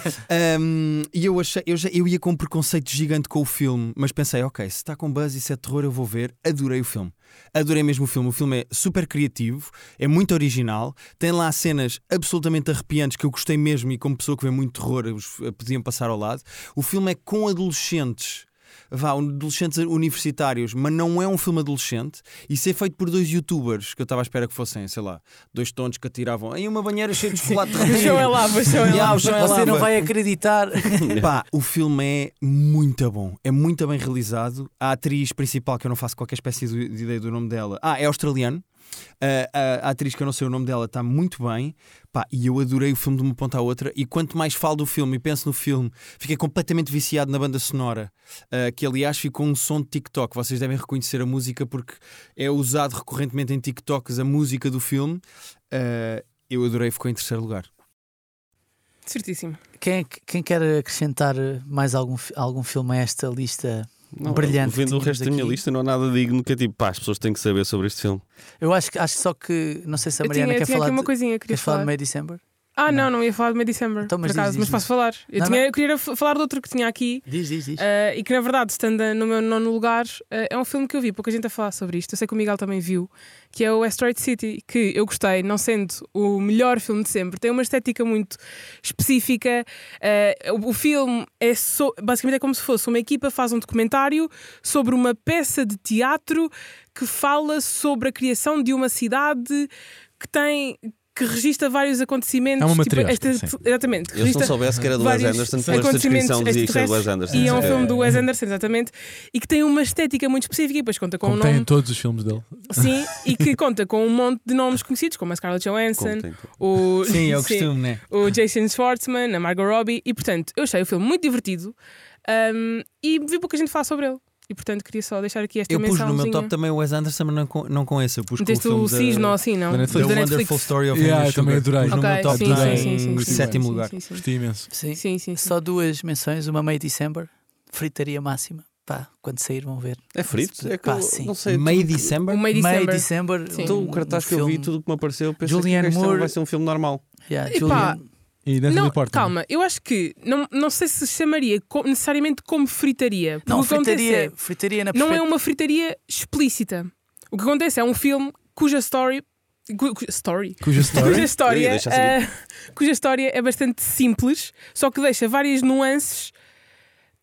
um, e eu achei, eu, já, eu ia com um preconceito gigante com o filme, mas pensei, ok, se está com buzz e se é terror, eu vou ver. Adorei o filme. Adorei mesmo o filme. O filme é super criativo, é muito original, tem lá cenas absolutamente arrepiantes que eu gostei mesmo e como pessoa que vê muito terror, os- podiam passar ao lado. O filme é com adolescentes. Vá, adolescentes universitários, mas não é um filme adolescente, e ser feito por dois youtubers que eu estava à espera que fossem, sei lá, dois tontos que atiravam em uma banheira cheia de chocolate [laughs] O chão é lava, chão é lava. é Você não lava. vai acreditar. [laughs] Pá, o filme é muito bom, é muito bem realizado. A atriz principal, que eu não faço qualquer espécie de de ideia do nome dela, ah, é australiano. A, a atriz que eu não sei o nome dela está muito bem. Pá, e eu adorei o filme de uma ponta à outra. E quanto mais falo do filme e penso no filme, fiquei completamente viciado na banda sonora. ah, que aliás ficou um som de TikTok. Vocês devem reconhecer a música porque é usado recorrentemente em TikToks a música do filme. Ah, eu adorei, ficou em terceiro lugar. Certíssimo. Quem, é que- quem quer acrescentar mais algum, algum filme a esta lista? Não, Brilhante Vendo o resto da minha lista, não há nada digno que é tipo, pá, as pessoas têm que saber sobre este filme. Eu acho, que- acho só que. Não sei se a Mariana tinha, quer tinha falar. aqui uma de- coisinha que queria falar falar. de May December? Ah, não, Não. não ia falar de Mid-December, Então, por mas diz, acaso, diz, mas diz. posso falar. Eu, Não, tinha, eu queria falar de outro que tinha aqui. Diz, diz, diz. eh, e que na verdade, estando no meu nono lugar, eh, é um filme que eu vi, pouca gente a falar sobre isto. Eu sei que o Miguel também viu, que é o Asteroid City, que eu gostei, não sendo o melhor filme de sempre, tem uma estética muito específica. Eh, o, o filme é so- basicamente é como se fosse uma equipa faz um documentário sobre uma peça de teatro que fala sobre a criação de uma cidade que tem. Que registra vários acontecimentos. É uma tipo, esta- sim. Exatamente. Eu se não soubesse que era do Wes Anderson, pela esta descrição dizia que era do Wes. Anderson. E é um Ok. filme do Wes Anderson, exatamente, e que tem uma estética muito específica e depois conta com Como um tem nome. em todos os filmes dele. Sim, [laughs] e que conta com um monte de nomes conhecidos, como a Scarlett Johansson, o, Sim, é o [laughs] sim, costume, né? o Jason Schwartzman, a Margot Robbie, e portanto, eu achei o filme muito divertido um, e vi pouca gente falar sobre ele. E portanto, queria só deixar aqui esta Eu pus no meu top também o Wes Anderson, mas não com, não com esse. Eu pus com o Meteste o Cisne ou assim, não? da The Netflix. Da Wonderful Story of Yeah, Henry também adorei. Pus no meu top sim, sim, sim, sim, sim, sétimo sim, lugar. Gostei imenso. Sim. Sim, sim, sim. Só duas menções. Uma May December, fritaria máxima. Pá, quando sair vão ver. É frito? É que Pá, sim. não sei. May tudo December? O May December. Então, o cartaz um que eu vi, tudo o que me apareceu, pensei Julianne que este Moore. vai ser um filme normal. Yeah, Epá, Julianne- E Não, Portman. calma, eu acho que não, não sei se chamaria co- necessariamente como fritaria. Não, fritaria, é- fritaria na não é uma fritaria explícita. O que acontece é um filme cuja story. cu- cu- story? Cuja [laughs] história. Cuja história, ah, [laughs] cuja história é bastante simples, só que deixa várias nuances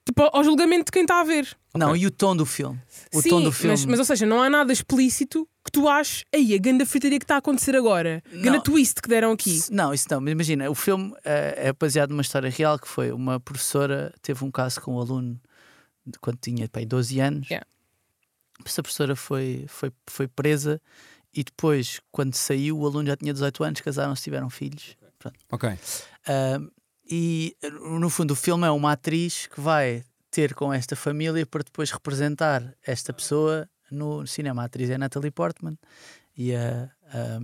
tipo, ao julgamento de quem está a ver. Não, e o tom do filme? O Sim, tom do filme. Mas, mas, ou seja, não há nada explícito que tu aches, aí a ganda fritaria que está a acontecer agora, ganda Não. twist que deram aqui. Não, isso não. Mas imagina, o filme eh, é baseado numa história real que foi uma professora teve um caso com um aluno de quando tinha pai, 12 anos. Yeah. Essa professora foi, foi, foi presa e depois, quando saiu, o aluno já tinha 18 anos, casaram-se, tiveram filhos. Ok. Ah, e no fundo, o filme é uma atriz que vai ter com esta família para depois representar esta pessoa no cinema. A atriz é a Natalie Portman e a, a,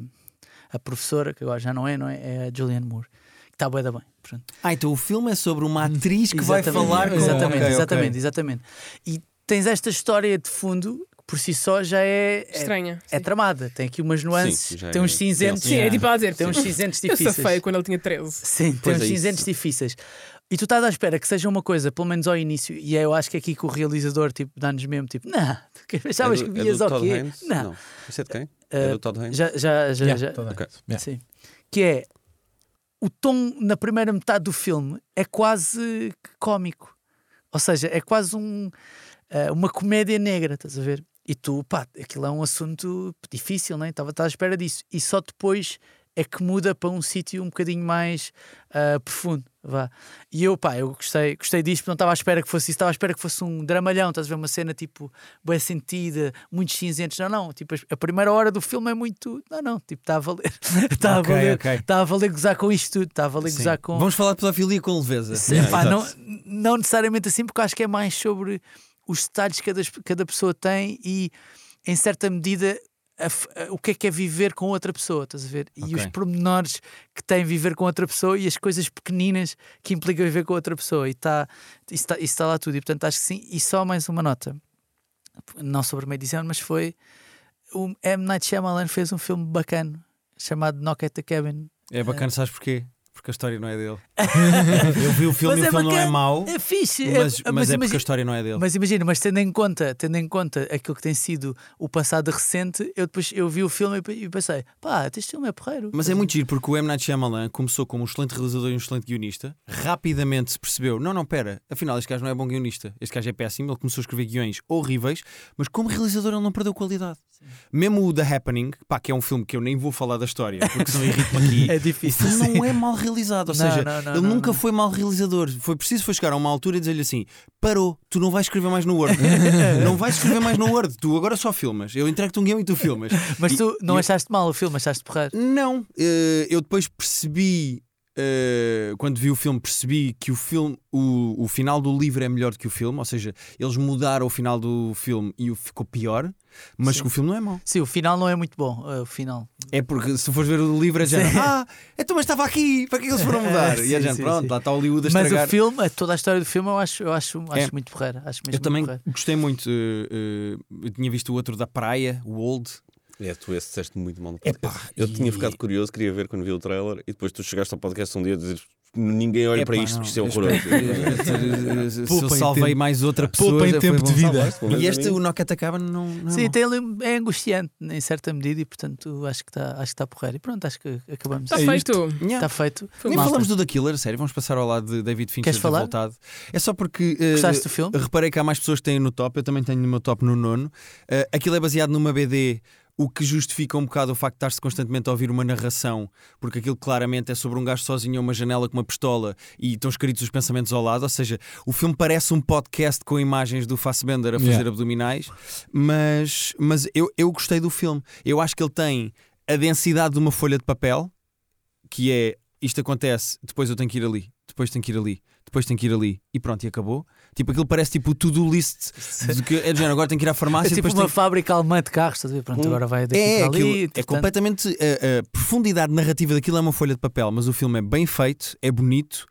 a professora, que agora já não é, não é? É a Julianne Moore. Que está bué da bem. Portanto, Ah, então o filme é sobre uma atriz que vai exatamente, falar com Exatamente, exatamente, exatamente. E tens esta história de fundo por si só já é, é, Estranha. é tramada. Tem aqui umas nuances, Sim, tem é uns cinzentos. Sim, é tipo a dizer. Tem uns cinzentos [laughs] Eu difíceis. safei quando ele tinha 13. Sim, tem Pois uns é isso. cinzentos difíceis. E tu estás à espera que seja uma coisa, pelo menos ao início, e eu acho que é aqui que o realizador tipo, dá-nos mesmo, tipo, não, achavas é que do, é vias ao quê? Haynes? Não. Isso é de quem? Uh, é do Todd Haynes? Já, já, já, Yeah, já. toda a Ok. gente. Yeah. Sim. Que é o tom na primeira metade do filme é quase cómico. Ou seja, é quase um, eh, uma comédia negra, estás a ver? E tu, pá, aquilo é um assunto difícil, né? Estava estava à espera disso. E só depois é que muda para um sítio um bocadinho mais ah, profundo. Vá. E eu, pá, eu gostei, gostei disto, porque não estava à espera que fosse isso, estava à espera que fosse um dramalhão, estás a ver? Uma cena tipo, bem sentida, muitos cinzentos. Não, não, tipo, a primeira hora do filme é muito. Não, não, tipo, está a valer. [laughs] Está Ok, a valer. ok. Está a valer gozar com isto tudo, está a valer Sim. gozar com. Vamos falar de pedofilia com leveza. Sim, Yeah, pá, não, não necessariamente assim, porque acho que é mais sobre os detalhes que cada, cada pessoa tem e, em certa medida, a a- o que é que é viver com outra pessoa, estás a ver? E Ok. os pormenores que tem viver com outra pessoa e as coisas pequeninas que implica viver com outra pessoa. E tá, isso está tá lá tudo. E portanto acho que sim. E só mais uma nota, não sobre uma edição, mas foi o M. Night Shyamalan fez um filme bacana chamado Knock at the Cabin. É bacana, sabes porquê? Porque a história não é dele. [laughs] Eu vi o filme Mas e o é filme não é mau, É fixe. é- mas, mas, é porque imagina- a história não é dele. Mas imagina, mas tendo em conta, tendo em conta aquilo que tem sido o passado recente, eu depois eu vi o filme e e pensei, pá, este filme é porreiro. Mas é muito giro porque o M. Night Shyamalan começou como um excelente realizador e um excelente guionista. Rapidamente se percebeu: não, não, pera, afinal este gajo não é bom guionista. Este gajo é péssimo. Ele começou a escrever guiões horríveis, mas como realizador ele não perdeu qualidade. Mesmo o The Happening, pá, que é um filme que eu nem vou falar da história porque senão [laughs] irrito aqui. É difícil. não é mal realizado, ou Não, seja, não, não, ele nunca foi mal realizador. Foi preciso foi chegar a uma altura e dizer-lhe assim: parou, tu não vais escrever mais no Word. [laughs] não vais escrever mais no Word, tu agora só filmas. Eu entrego-te um guião e tu filmas. Mas E- tu não achaste mal o filme, achaste porreiro. Não, eh, eu depois percebi. Eh, quando vi o filme, percebi que o filme, o, o final do livro é melhor do que o filme, ou seja, eles mudaram o final do filme e o ficou pior, mas Sim. que o filme não é mau. Sim, o final não é muito bom. eh, O final. É porque se fores ver o livro é Sim. ah, [laughs] então mas estava aqui, para que eles foram mudar? [laughs] e é Sim, gente, sim, pronto, sim. lá está Hollywood a Mas estragar. o filme, a- toda a história do filme, eu acho, eu acho, acho É. muito porreiro. Acho mesmo Eu também porreiro. gostei muito. eh, eh, eu tinha visto o outro da praia, o Old. É, tu esse disseste muito mal no Epá, podcast. eu tinha e- ficado curioso, queria ver quando vi o trailer e depois tu chegaste ao podcast um dia e dizes ninguém olha Epá, para isto, não, porque isto é eu horroroso. [laughs] Se eu salvei tempo. mais outra pessoa. Já foi tempo de vida. E a este, o Knockout Acaba, não. não Sim, tem ali- é angustiante em certa medida e portanto acho que está acho que está porreiro. E pronto, acho que acabamos. Está É feito. Yeah. Está feito. Nem Malta, falamos do The Killer, sério, vamos passar ao lado de David Fincher Queres falar? voltado. É só porque Gostaste do filme? reparei que há mais pessoas que têm no top, eu também tenho no meu top no nono. Eh, aquilo é baseado numa BD, o que justifica um bocado o facto de estar-se constantemente a ouvir uma narração, porque aquilo claramente é sobre um gajo sozinho a uma janela com uma pistola e estão escritos os pensamentos ao lado. Ou seja, o filme parece um podcast com imagens do Fassbender a fazer Yeah. abdominais, mas, mas eu, eu gostei do filme. Eu acho que ele tem a densidade de uma folha de papel, que é isto acontece, depois eu tenho que ir ali, depois tenho que ir ali, depois tenho que ir ali e pronto, e acabou. Tipo, aquilo parece tipo o to-do list de que é de género, agora tenho que ir à É farmácia e tipo uma fábrica alemã de carros, estás a ver? Pronto, Hum. agora vai daqui É, para aquilo, ali. é portanto- completamente a, a profundidade narrativa daquilo é uma folha de papel, mas o filme é bem feito, é bonito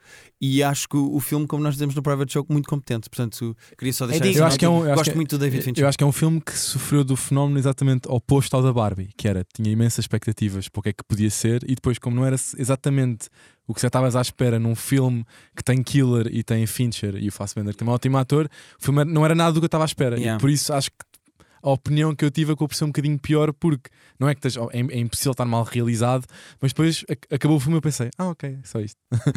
e acho que o, filme, como nós dizemos no Private Joke, muito competente. Portanto, queria só deixar essa Eu acho que é um- Gosto que- muito do David Fincher. Eu acho que é um filme que sofreu do fenómeno exatamente oposto ao da Barbie, que era, tinha imensas expectativas para o que é que podia ser, e depois, como não era exatamente o que já estavas à espera num filme que tem Killer e tem Fincher e o Fassbender, que tem um ótimo ator, o filme não era nada do que eu estava à espera. Yeah. E por isso acho que a opinião que eu tive acabou por ser um bocadinho pior, porque não é que esteja- é, é impossível estar mal realizado, mas depois ac- acabou o filme e eu pensei, ah, ok, é só isto.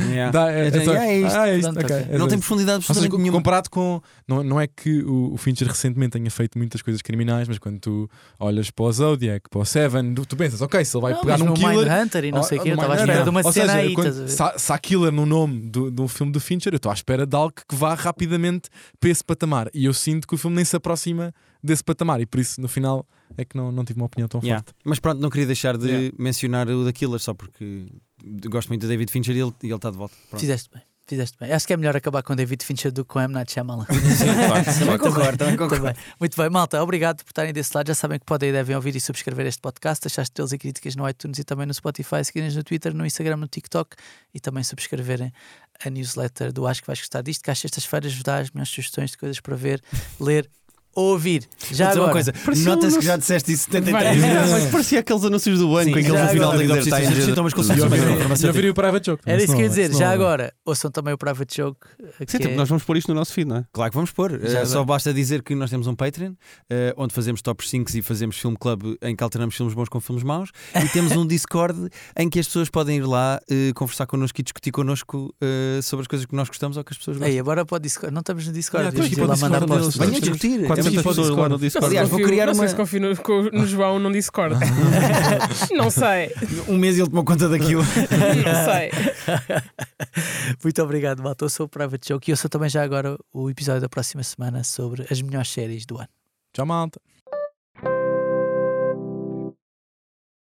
Yeah. [laughs] Dá, é, É, é só- é isto. ah, é isto, é Não tem isto. profundidade Ou seja, absolutamente nenhuma. comparado com. Não, não é que o, o Fincher recentemente tenha feito muitas coisas criminais, mas quando tu olhas para o Zodiac, para o Seven, tu, tu pensas, ok, se ele vai Não, pegar num killer. Mindhunter e não sei o quê, eu estava à espera de uma Ou cena seja, aí. quando- estás ver? se, há, se há killer no nome do, do filme do Fincher, eu estou à espera de algo que vá rapidamente para esse patamar. E eu sinto que o filme nem se aproxima desse patamar, e por isso no final é que não, não tive uma opinião tão Yeah. forte. Mas pronto, não queria deixar de Yeah. mencionar o da Killer só porque gosto muito do David Fincher e ele, e ele está de volta. Pronto. Fizeste bem. Fizeste bem. Acho que é melhor acabar com David Fincher do que com M. Night Shyamalan. [laughs] Também concordo, também concordo. bem. Muito bem, malta. Obrigado por estarem desse lado. Já sabem que podem e devem ouvir e subscrever este podcast. Deixar estrelas e críticas no iTunes e também no Spotify. Seguirem-nos no Twitter, no Instagram, no TikTok e também subscreverem a newsletter do Acho que vais gostar disto. Que às sextas-feiras vos dá as minhas sugestões de coisas para ver, ler ou ouvir. Já dizer uma agora. coisa, Parecia notas um que já disseste isso 73 Várias vezes. Mas parecia aqueles anúncios do banco, Sim, aqueles já no final agora, da agora dizer, está preciso- em sintomas E consultas eu médicas, vi- farmacêutica. eu vi o Private Joke. Era isso que eu ia dizer. Já agora, ouçam também o Private Joke. Sim, que tipo, é- nós vamos pôr isto no nosso feed, não é? Claro que vamos pôr. Já Eh, só agora. basta dizer que nós temos um Patreon eh, onde fazemos top 5 e fazemos filme club em que alternamos filmes bons com filmes maus. E temos um [laughs] Discord em que as pessoas podem ir lá eh, conversar connosco e discutir connosco sobre as coisas que nós gostamos ou que as pessoas gostam. Ei, agora para o Discord. Não estamos no Discord. Que ir lá para o mandar postos. Venham discutir. O pessoas lá no Discord. Aliás, vou criar não sei se confio no, João num Discord. [laughs] não sei. Um mês ele tomou conta daquilo. Não sei. [laughs] Muito obrigado, malta. Eu sou o Private Joke e eu sou também já agora o episódio da próxima semana sobre as melhores séries do ano. Tchau, malta.